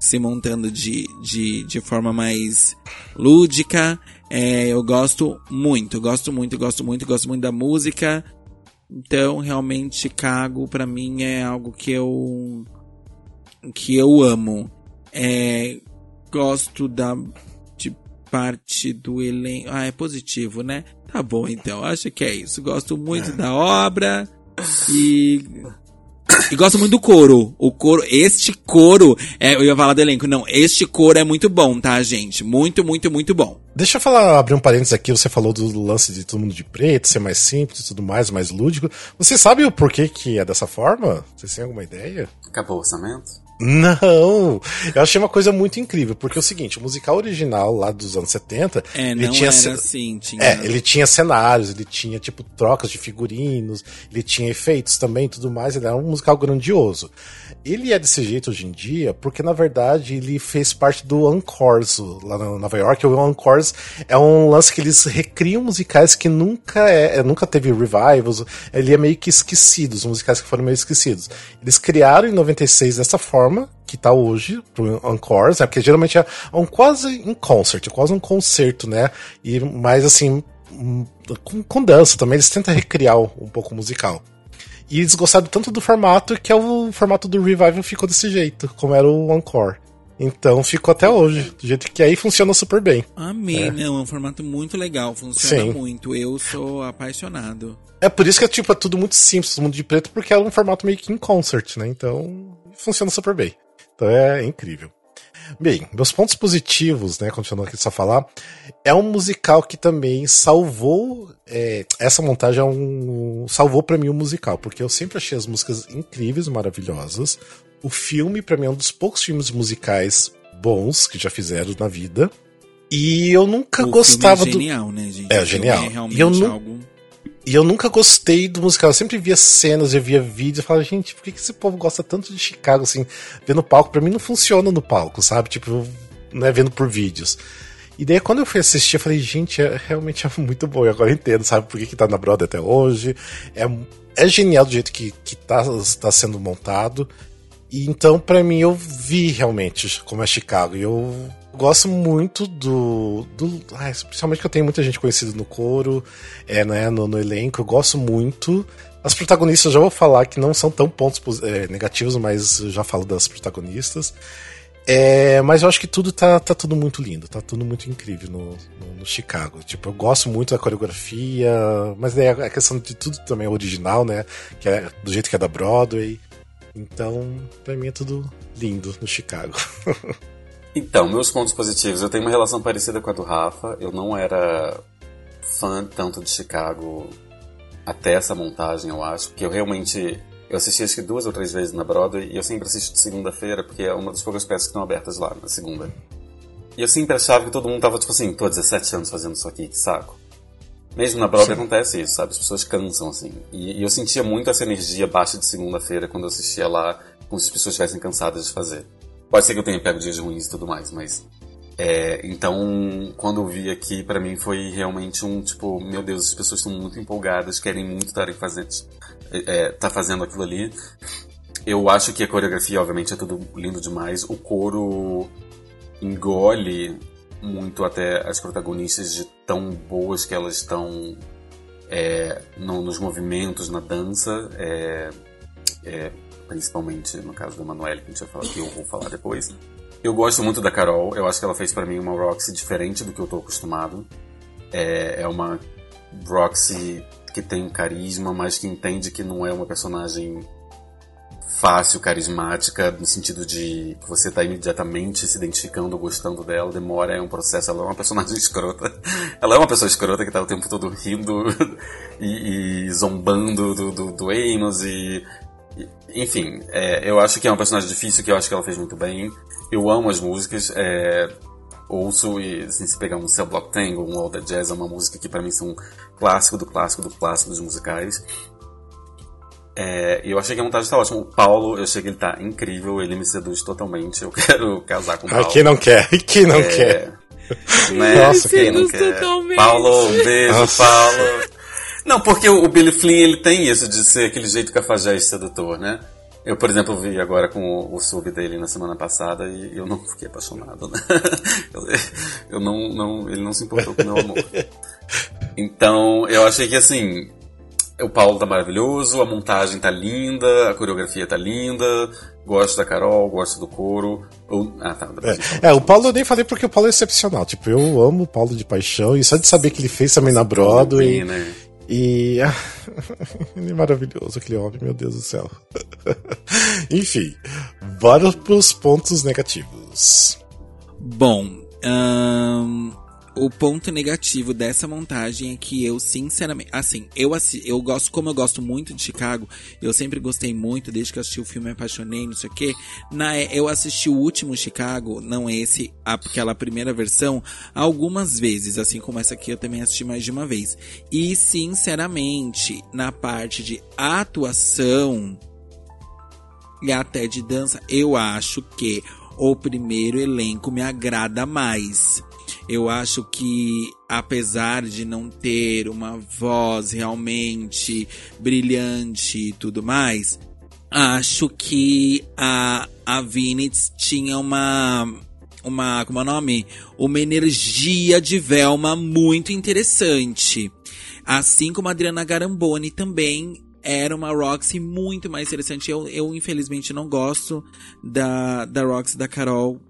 se montando de, de, de forma mais lúdica. É, eu gosto muito, gosto muito, gosto muito, gosto muito da música. Então, realmente, Chicago, para mim, é algo que eu, que eu amo. É, gosto da de parte do elenco. Ah, é positivo, né? Tá bom, então. Acho que é isso. Gosto muito da obra e. E gosto muito do coro. O coro, este coro, é, eu ia falar do elenco, não, este coro é muito bom, tá, gente? Muito, muito, muito bom. Deixa eu falar, abrir um parênteses aqui, você falou do lance de todo mundo de preto, ser mais simples e tudo mais, mais lúdico. Você sabe o porquê que é dessa forma? Vocês têm alguma ideia? Acabou o orçamento? Não! Eu achei uma coisa muito incrível, porque é o seguinte, o musical original lá dos anos 70, É, ele não tinha era ce- assim, tinha... É, ele tinha cenários, ele tinha, tipo, trocas de figurinos, ele tinha efeitos também tudo mais, ele era um musical grandioso. Ele é desse jeito hoje em dia porque, na verdade, ele fez parte do Encores lá na Nova York. O Encores é um lance que eles recriam musicais que nunca é, é, nunca teve revivals, ele é meio que esquecido, os musicais que foram meio esquecidos. Eles criaram em 96 dessa forma, que tá hoje, pro Encores, né? Porque geralmente é um quase em concert, é quase um concerto, né? E mais assim, hum, com, com dança também, eles tentam recriar um pouco o musical. E eles gostaram tanto do formato que é o formato do Revival ficou desse jeito, como era o Encore. Então ficou até hoje, do jeito que aí funciona super bem. Amei, não, é um formato muito legal, funciona Sim. muito. Eu sou apaixonado. É por isso que é tipo, é tudo muito simples, todo mundo de preto, porque é um formato meio que em concert, né? Então funciona super bem. Então é incrível. Bem, meus pontos positivos, né? Continuando aqui só a falar, é um musical que também salvou. é, essa montagem é um. salvou pra mim o musical, porque eu sempre achei as músicas incríveis, maravilhosas. O filme, pra mim, é um dos poucos filmes musicais bons que já fizeram na vida. E eu nunca o gostava filme é do. genial, né, gente? É, O genial. É E eu nu- algo... E eu nunca gostei do musical. Eu sempre via cenas, eu via vídeos. Eu falava, gente, por que, que esse povo gosta tanto de Chicago, assim, vendo palco? Pra mim não funciona no palco, sabe? Tipo, né, vendo por vídeos. E daí quando eu fui assistir, eu falei, gente, é, realmente é muito bom. E agora eu entendo, sabe, por que, que tá na Broadway até hoje. É, é genial do jeito que, que tá, tá sendo montado. E então, pra mim, eu vi realmente como é Chicago. E eu gosto muito do. do ah, principalmente que eu tenho muita gente conhecida no coro, é, né, no, no elenco. Eu gosto muito. As protagonistas, eu já vou falar que não são tão pontos é, negativos, mas eu já falo das protagonistas. É, mas eu acho que tudo tá, tá tudo muito lindo, tá tudo muito incrível no, no, no Chicago. Tipo, eu gosto muito da coreografia, mas daí a questão de tudo também é original, né? Que é do jeito que é da Broadway. Então, pra mim é tudo lindo no Chicago. Então, meus pontos positivos. Eu tenho uma relação parecida com a do Rafa. Eu não era fã tanto de Chicago até essa montagem, eu acho. Porque eu realmente. Eu assisti acho que duas ou três vezes na Broadway e eu sempre assisto de segunda-feira, porque é uma das poucas peças que estão abertas lá na segunda. E eu sempre achava que todo mundo tava tipo assim, tô há 17 anos fazendo isso aqui, que saco. Mesmo na Broadway acontece isso, sabe? As pessoas cansam, assim. E, e eu sentia muito essa energia baixa de segunda-feira quando eu assistia lá, como se as pessoas estivessem cansadas de fazer. Pode ser que eu tenha pego dias ruins e tudo mais, mas É, então, quando eu vi aqui, para mim foi realmente um tipo, meu Deus, as pessoas estão muito empolgadas, querem muito estar fazendo, é, tá fazendo aquilo ali. Eu acho que a coreografia, obviamente, é tudo lindo demais. O coro engole muito até as protagonistas de tão boas que elas estão é, no, nos movimentos, na dança. É, é, principalmente no caso da Manuela, que a gente vai falar que eu vou falar depois. Eu gosto muito da Carol, eu acho que ela fez para mim uma Roxy diferente do que eu tô acostumado. É, é uma Roxy que tem carisma, mas que entende que não é uma personagem fácil, carismática, no sentido de que você tá imediatamente se identificando, gostando dela, demora, é um processo, ela é uma personagem escrota. Ela é uma pessoa escrota que tá o tempo todo rindo e, e zombando do, do, do Amos e enfim, é, eu acho que é um personagem difícil, que eu acho que ela fez muito bem. Eu amo as músicas, é, ouço e assim, se pegar um Cell Block Tango, um All The Jazz, é uma música que para mim são um clássico do clássico do clássico dos musicais. É, eu achei que a montagem está ótima. O Paulo, eu achei que ele tá incrível, ele me seduz totalmente. Eu quero casar com o Paulo. Ah, quem não quer? Quem não é, quer? Né? Nossa, quem não quer? Totalmente. Paulo, um beijo, Nossa. Paulo. Não, porque o Billy Flynn ele tem isso de ser aquele jeito cafajeste sedutor, né? Eu, por exemplo, vi agora com o, o sub dele na semana passada e eu não fiquei apaixonado, né? Eu, eu não, não, ele não se importou com o meu amor. Então, eu achei que assim, o Paulo tá maravilhoso, a montagem tá linda, a coreografia tá linda, gosto da Carol, gosto do coro. Ah, tá. É, é, o Paulo eu nem falei porque o Paulo é excepcional. Tipo, eu amo o Paulo de paixão e só de saber que ele fez também na Broadway. Bem, né? E. ele é maravilhoso, aquele homem, meu Deus do céu. Enfim, bora pros pontos negativos. Bom, o ponto negativo dessa montagem é que eu, sinceramente, assim, eu, eu gosto, como eu gosto muito de Chicago, eu sempre gostei muito, desde que eu assisti o filme me apaixonei, não sei o quê. Na, eu assisti o último Chicago, não esse, aquela primeira versão, algumas vezes, assim como essa aqui eu também assisti mais de uma vez. E, sinceramente, na parte de atuação e até de dança, eu acho que o primeiro elenco me agrada mais. Eu acho que, apesar de não ter uma voz realmente brilhante e tudo mais, acho que a, a Vinitz tinha uma. Uma. Como é o nome? Uma energia de Velma muito interessante. Assim como a Adriana Garamboni também era uma Roxy muito mais interessante. Eu, eu infelizmente não gosto da, da Roxy da Carol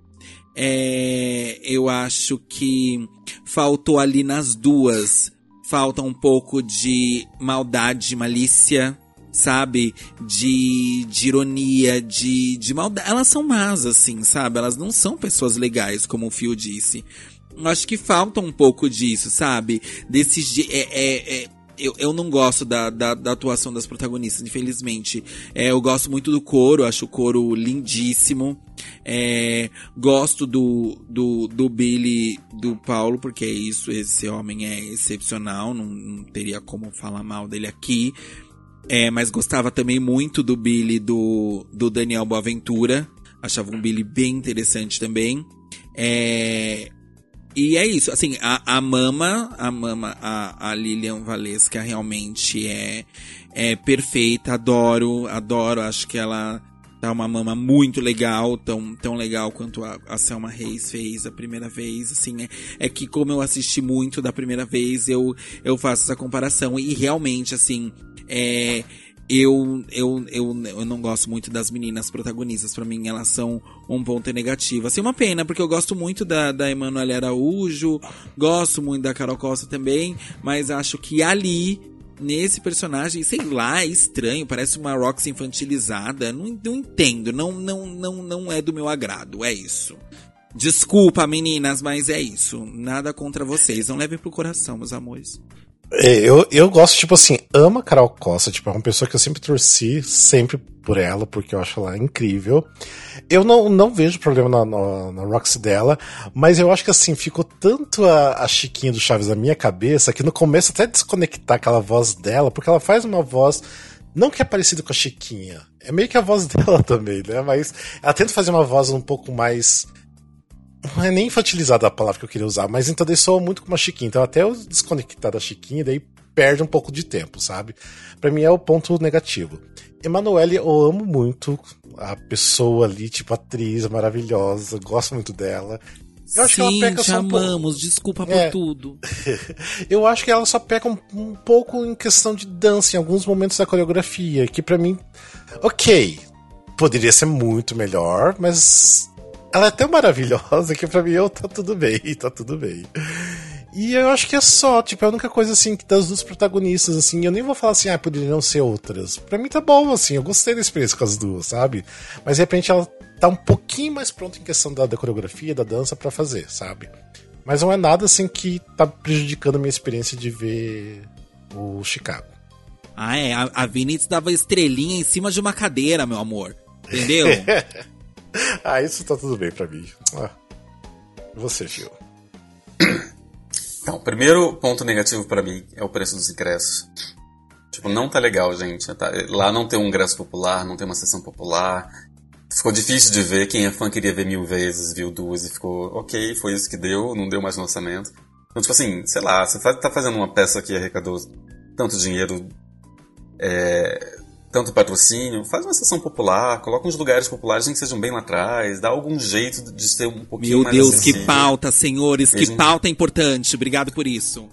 é, eu acho que faltou ali nas duas. Falta um pouco de maldade, malícia, sabe? De, de ironia, de, de maldade. Elas são más, assim, sabe? Elas não são pessoas legais, como o Phil disse. Eu acho que falta um pouco disso, sabe? Desses. É, é, é, eu, eu não gosto da, da, da, atuação das protagonistas, infelizmente. É, eu gosto muito do coro, acho o coro lindíssimo. É, gosto do, do, do Billy do Paulo, porque é isso, esse homem é excepcional, não, não teria como falar mal dele aqui. É, mas gostava também muito do Billy do, do Daniel Boaventura. Achava um Billy bem interessante também. É, e é isso, assim, a, a Mama, a Mama, a, a Lilian Valesca realmente é, é perfeita, adoro, adoro, acho que ela tá uma mama muito legal, tão, tão legal quanto a, a Selma Reis fez a primeira vez, assim, é, é que como eu assisti muito da primeira vez, eu, eu faço essa comparação, e realmente, assim, é, eu, eu, eu, eu não gosto muito das meninas protagonistas. para mim, elas são um ponto negativo. Assim, uma pena, porque eu gosto muito da, da Emanuele Araújo, gosto muito da Carol Costa também, mas acho que ali, nesse personagem, sei lá, é estranho, parece uma Rox infantilizada. Não, não entendo, não, não, não, não é do meu agrado, é isso. Desculpa, meninas, mas é isso. Nada contra vocês. Não levem pro coração, meus amores. É, eu, eu gosto, tipo assim, amo a Carol Costa, tipo, é uma pessoa que eu sempre torci, sempre por ela, porque eu acho ela incrível. Eu não, não vejo problema na, na, na Roxy dela, mas eu acho que assim, ficou tanto a, a Chiquinha do Chaves na minha cabeça que no começo até desconectar aquela voz dela, porque ela faz uma voz. Não que é parecida com a Chiquinha, é meio que a voz dela também, né? Mas ela tenta fazer uma voz um pouco mais Não é nem infantilizada a palavra que eu queria usar, mas então daí soa muito como a Chiquinha. Então até eu desconectar da Chiquinha, daí perde um pouco de tempo, sabe? Para mim é o ponto negativo. Emanuele, eu amo muito a pessoa ali, tipo, atriz maravilhosa, gosto muito dela. Eu acho Sim, que ela peca te amamos, um desculpa por é. tudo. eu acho que ela só peca um, um, pouco em questão de dança, em alguns momentos da coreografia, que para mim, ok, poderia ser muito melhor, mas ela é tão maravilhosa que pra mim eu tá tudo bem, tá tudo bem. E eu acho que é só, tipo, é a única coisa assim que das duas protagonistas, assim, eu nem vou falar assim, ah, poderiam ser outras. Pra mim tá bom, assim, eu gostei da experiência com as duas, sabe? Mas de repente ela tá um pouquinho mais pronta em questão da, da coreografia, da dança para fazer, sabe? Mas não é nada assim que tá prejudicando a minha experiência de ver o Chicago. Ah, é. A, a dava estrelinha em cima de uma cadeira, meu amor. Entendeu? ah, isso tá tudo bem pra mim. Ah. Você, Fio. Então, o primeiro ponto negativo para mim é o preço dos ingressos. Tipo, não tá legal, gente. Tá, lá não tem um ingresso popular, não tem uma sessão popular. Ficou difícil de ver. Quem é fã queria ver mil vezes, viu duas e ficou, ok, foi isso que deu, não deu mais no orçamento. Então, tipo assim, sei lá, você tá fazendo uma peça que arrecadou tanto dinheiro, é, tanto patrocínio, faz uma sessão popular, coloca uns lugares populares que sejam bem lá atrás, dá algum jeito de ser um pouquinho Meu mais Meu Deus, acessível. que pauta, senhores, que pauta importante. Obrigado por isso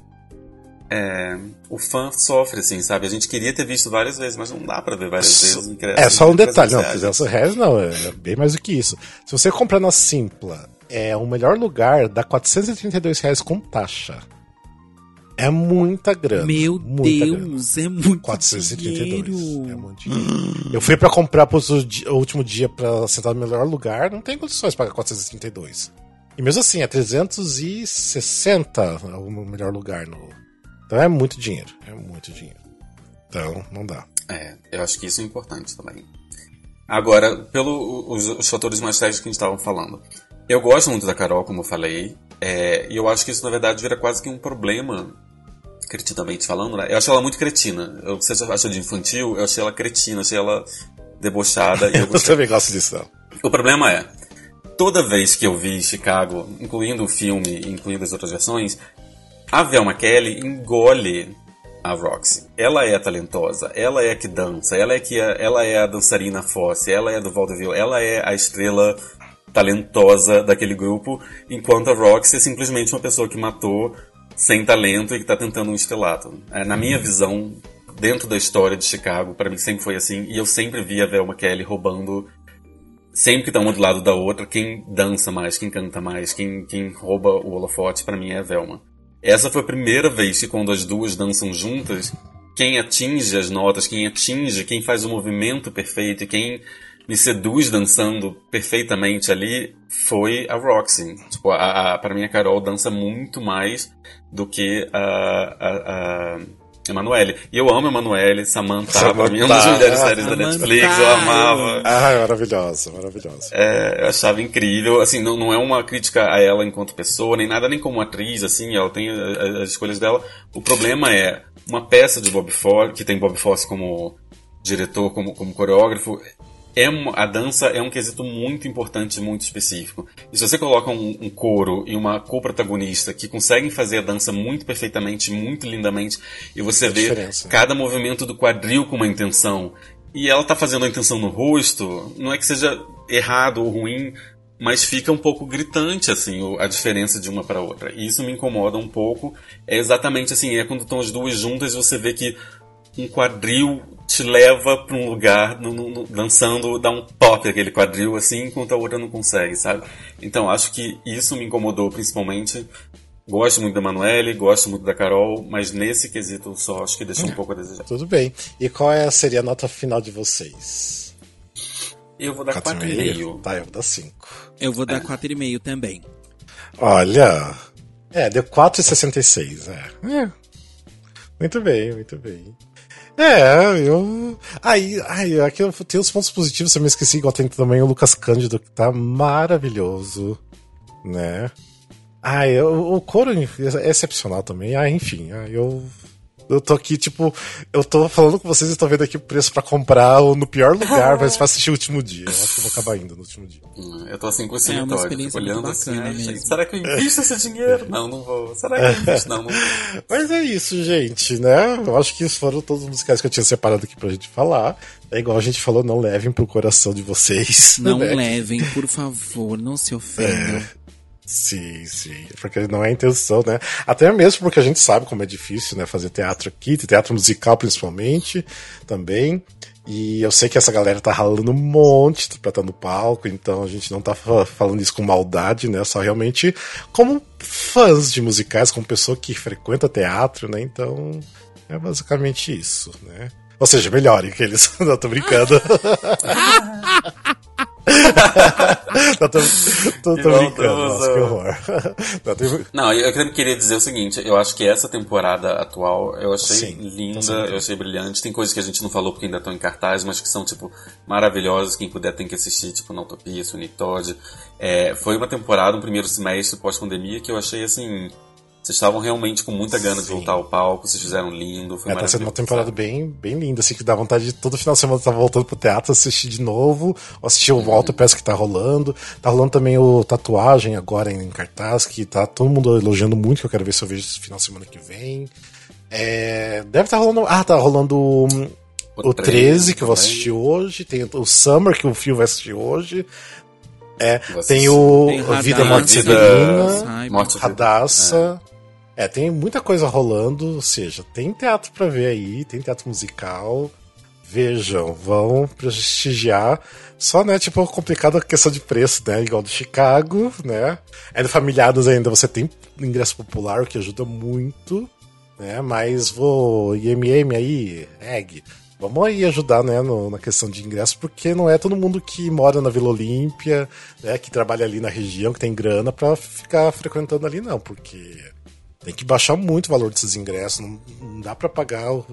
é, o fã sofre, assim, sabe? A gente queria ter visto várias vezes, mas não dá pra ver várias vezes. É só um detalhe, não, 300 reais não, é bem mais do que isso. Se você comprar na Simpla, é o melhor lugar, dá 432 reais com taxa. É muita grana. Meu muita Deus, grana. é muito 432. Dinheiro. É muito dinheiro. Eu fui para comprar pro último dia para sentar no melhor lugar, não tem condições de pagar 432. E mesmo assim, é 360 o melhor lugar no, então é muito dinheiro. É muito dinheiro. Então, não dá. É, eu acho que isso é importante também. Agora, pelos os, fatores mais sérios que a gente estava falando. Eu gosto muito da Carol, como eu falei. É, e eu acho que isso, na verdade, vira quase que um problema, cretinamente falando, né? Eu acho ela muito cretina. Eu, você acha de infantil? Eu achei ela cretina, achei ela debochada. eu, eu também gosto disso, não. O problema é, toda vez que eu vi Chicago, incluindo o filme, incluindo as outras versões, a Velma Kelly engole a Roxy. Ela é talentosa, ela é a que dança, ela é, que é, ela é a dançarina Fosse, ela é do vaudeville, ela é a estrela talentosa daquele grupo, enquanto a Roxy é simplesmente uma pessoa que matou sem talento e que está tentando um estrelato. É, na minha visão, dentro da história de Chicago, para mim sempre foi assim, e eu sempre vi a Velma Kelly roubando sempre que tá uma do lado da outra, quem dança mais, quem canta mais, quem, quem rouba o holofote, para mim é a Velma. Essa foi a primeira vez que quando as duas dançam juntas, quem atinge as notas, quem atinge, quem faz o movimento perfeito e quem me seduz dançando perfeitamente ali foi a Roxy. Tipo, a, a, pra mim a Carol dança muito mais do que a, a, a Emanuele. E eu amo Emanuele, Samantha, Samantha. pra mim é uma das melhores séries da Netflix, eu amava. Ah, maravilhosa, maravilhosa. É, eu achava incrível, assim, não, não é uma crítica a ela enquanto pessoa, nem nada, nem como atriz, assim, ela tem as escolhas dela. O problema é, uma peça de Bob Fosse, que tem Bob Fosse como diretor, como, como coreógrafo, é a dança é um quesito muito importante, muito específico. E se você coloca um, um coro e uma co-protagonista que conseguem fazer a dança muito perfeitamente, muito lindamente, e você vê diferença. cada movimento do quadril com uma intenção, e ela tá fazendo a intenção no rosto, não é que seja errado ou ruim, mas fica um pouco gritante assim a diferença de uma para outra. E isso me incomoda um pouco. É exatamente assim, é quando estão as duas juntas você vê que um quadril te leva para um lugar no, no, no, dançando, dá um pop aquele quadril assim, enquanto a outra não consegue, sabe? Então acho que isso me incomodou principalmente. Gosto muito da Manuele, gosto muito da Carol, mas nesse quesito só acho que deixou um pouco a desejar. Tudo bem. E qual é, seria a nota final de vocês? Eu vou dar 4,5. Tá, eu vou dar 5. Eu vou dar 4,5 é. também. Olha. É, deu 4,66. É. é. Muito bem, muito bem. É, eu. Aí, aí, aqui tem os pontos positivos, eu me esqueci, igual tem também o Lucas Cândido, que tá maravilhoso, né? Ah, eu, o coro é excepcional também. Ah, enfim, eu. Eu tô aqui, tipo, eu tô falando com vocês e tô vendo aqui o preço pra comprar no pior lugar, mas pra assistir o último dia. Eu acho que eu vou acabar indo no último dia. Hum, eu tô assim com esse É vitório, experiência tipo, olhando assim, gente, mesmo. será que eu invisto esse dinheiro? Não, não vou. Será que eu invisto? Não, não vou. Mas é isso, gente, né? Eu acho que foram todos os musicais que eu tinha separado aqui pra gente falar. É igual a gente falou, não levem pro coração de vocês. Não né? levem, por favor, não se ofendam. Sim, sim. Porque não é a intenção, né? Até mesmo porque a gente sabe como é difícil, né? Fazer teatro aqui, teatro musical principalmente, também. E eu sei que essa galera tá ralando um monte pra estar no palco, então a gente não tá fa- falando isso com maldade, né? Só realmente como fãs de musicais, como pessoa que frequenta teatro, né? Então é basicamente isso, né? Ou seja, melhorem que eles. não, tô brincando. não, tô, tô, tô brincando, nossa, que horror. Não, tem- Não, eu queria dizer o seguinte, eu acho que essa temporada atual eu achei Sim, linda, eu achei brilhante. Tem coisas que a gente não falou porque ainda estão em cartaz, mas que são, tipo, maravilhosas. Quem puder tem que assistir, tipo, na Utopia, Sweeney Todd. É, foi uma temporada, um primeiro semestre pós-pandemia que eu achei, assim... Vocês estavam realmente com muita gana de Sim. voltar ao palco, vocês fizeram lindo, foi É, tá sendo uma temporada bem, bem linda, assim, que dá vontade de todo final de semana estar voltando pro teatro, assistir de novo, ou assistir o Volta Peça que tá rolando. Tá rolando também o Tatuagem agora em cartaz, que tá todo mundo elogiando muito, que eu quero ver se eu vejo esse final de semana que vem. É, deve estar rolando. Ah, tá rolando hum, o, 13, que eu vou também. assistir hoje. Tem o Summer, que o Fio vai assistir hoje. É, tem o Tem Vida Morte Severina. Morte Radassa. É. tem muita coisa rolando, ou seja, tem teatro pra ver aí, tem teatro musical. Vejam, vão prestigiar. Só, né, tipo, complicado a questão de preço, né? Igual do Chicago, né? É do Familiados ainda você tem ingresso popular, o que ajuda muito, né? Mas vou IMM aí, egg. Vamos aí ajudar, né, no- na questão de ingresso, porque não é todo mundo que mora na Vila Olímpia, né, que trabalha ali na região, que tem grana pra ficar frequentando ali, não, porque tem que baixar muito o valor desses ingressos, não, não dá pra pagar o-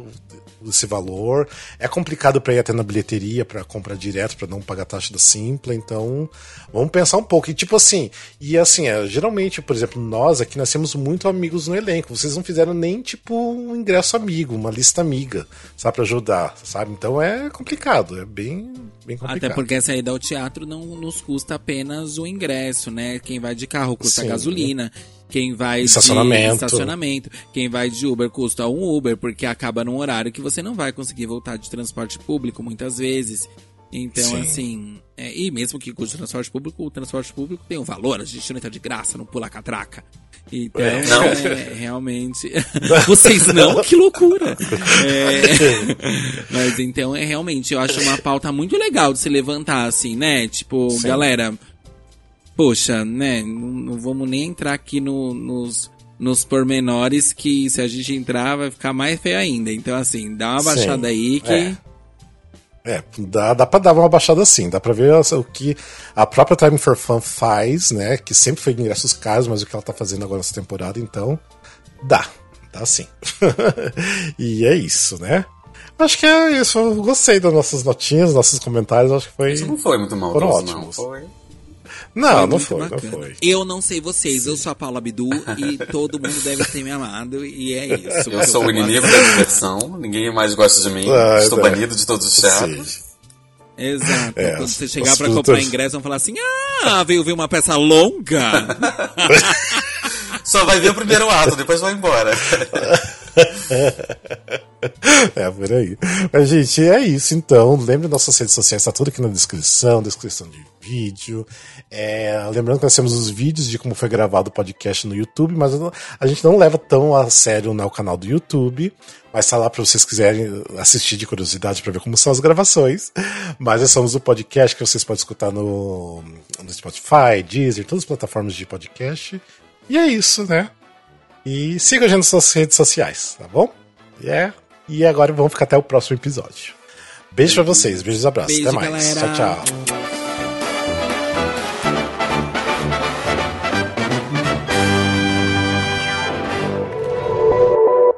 esse valor. É complicado pra ir até na bilheteria pra comprar direto, pra não pagar taxa da Simpla, então vamos pensar um pouco. E tipo assim, e assim, é, geralmente, por exemplo, nós aqui nós temos muito amigos no elenco. Vocês não fizeram nem tipo um ingresso amigo, uma lista amiga, sabe, pra ajudar, sabe? Então é complicado, é bem, bem complicado. Até porque sair ao teatro não nos custa apenas o ingresso, né? Quem vai de carro custa Sim. gasolina. Quem vai Estacionamento. de estacionamento. Quem vai de Uber custa um Uber, porque acaba num horário que você não vai conseguir voltar de transporte público muitas vezes. Então, Sim. assim. é, e mesmo que custe transporte público, o transporte público tem um valor, a gente não entra de graça, não pula catraca. Então, É. Não. é, realmente. Vocês não? Que loucura! É, Mas então, é realmente, eu acho uma pauta muito legal de se levantar, assim, né? Tipo, Sim. galera, poxa, né? Não, não vamos nem entrar aqui no- nos, nos pormenores que se a gente entrar vai ficar mais feio ainda. Então, assim, dá uma Sim. baixada aí que. É. É, dá, dá pra dar uma baixada assim, dá pra ver o que a própria Time for Fun faz, né? Que sempre foi ingressos caros, mas o que ela tá fazendo agora nessa temporada, então dá, dá sim. e é isso, né? Acho que é isso, eu gostei das nossas notinhas, nossos comentários, acho que foi. Isso não foi muito Foram maldoso, não. Foi. Não, não muito foi, não foi. Eu não sei vocês, eu sou a Paula Abdu e todo mundo deve ter me amado, e é isso. Eu sou o inimigo da diversão, ninguém mais gosta de mim, Ah, estou é. banido de todos os teatros. Exato. É, Quando você chegar pra comprar ingresso, vão falar assim: ah, veio ver uma peça longa. Só vai ver o primeiro ato, depois vai embora. É, por aí. Mas, gente, é isso então. Lembre nossas redes sociais, tá tudo aqui na descrição, descrição de vídeo. É, lembrando que nós temos os vídeos de como foi gravado o podcast no YouTube, mas a gente não leva tão a sério né, o canal do YouTube. Mas tá lá para vocês quiserem assistir de curiosidade para ver como são as gravações. Mas nós somos o podcast que vocês podem escutar no, no Spotify, Deezer, todas as plataformas de podcast. E é isso, né? E siga a gente nas suas redes sociais, tá bom? E é. E agora vamos ficar até o próximo episódio. Beijo pra vocês, beijos e abraços. Beijo, até mais. galera. Tchau, tchau.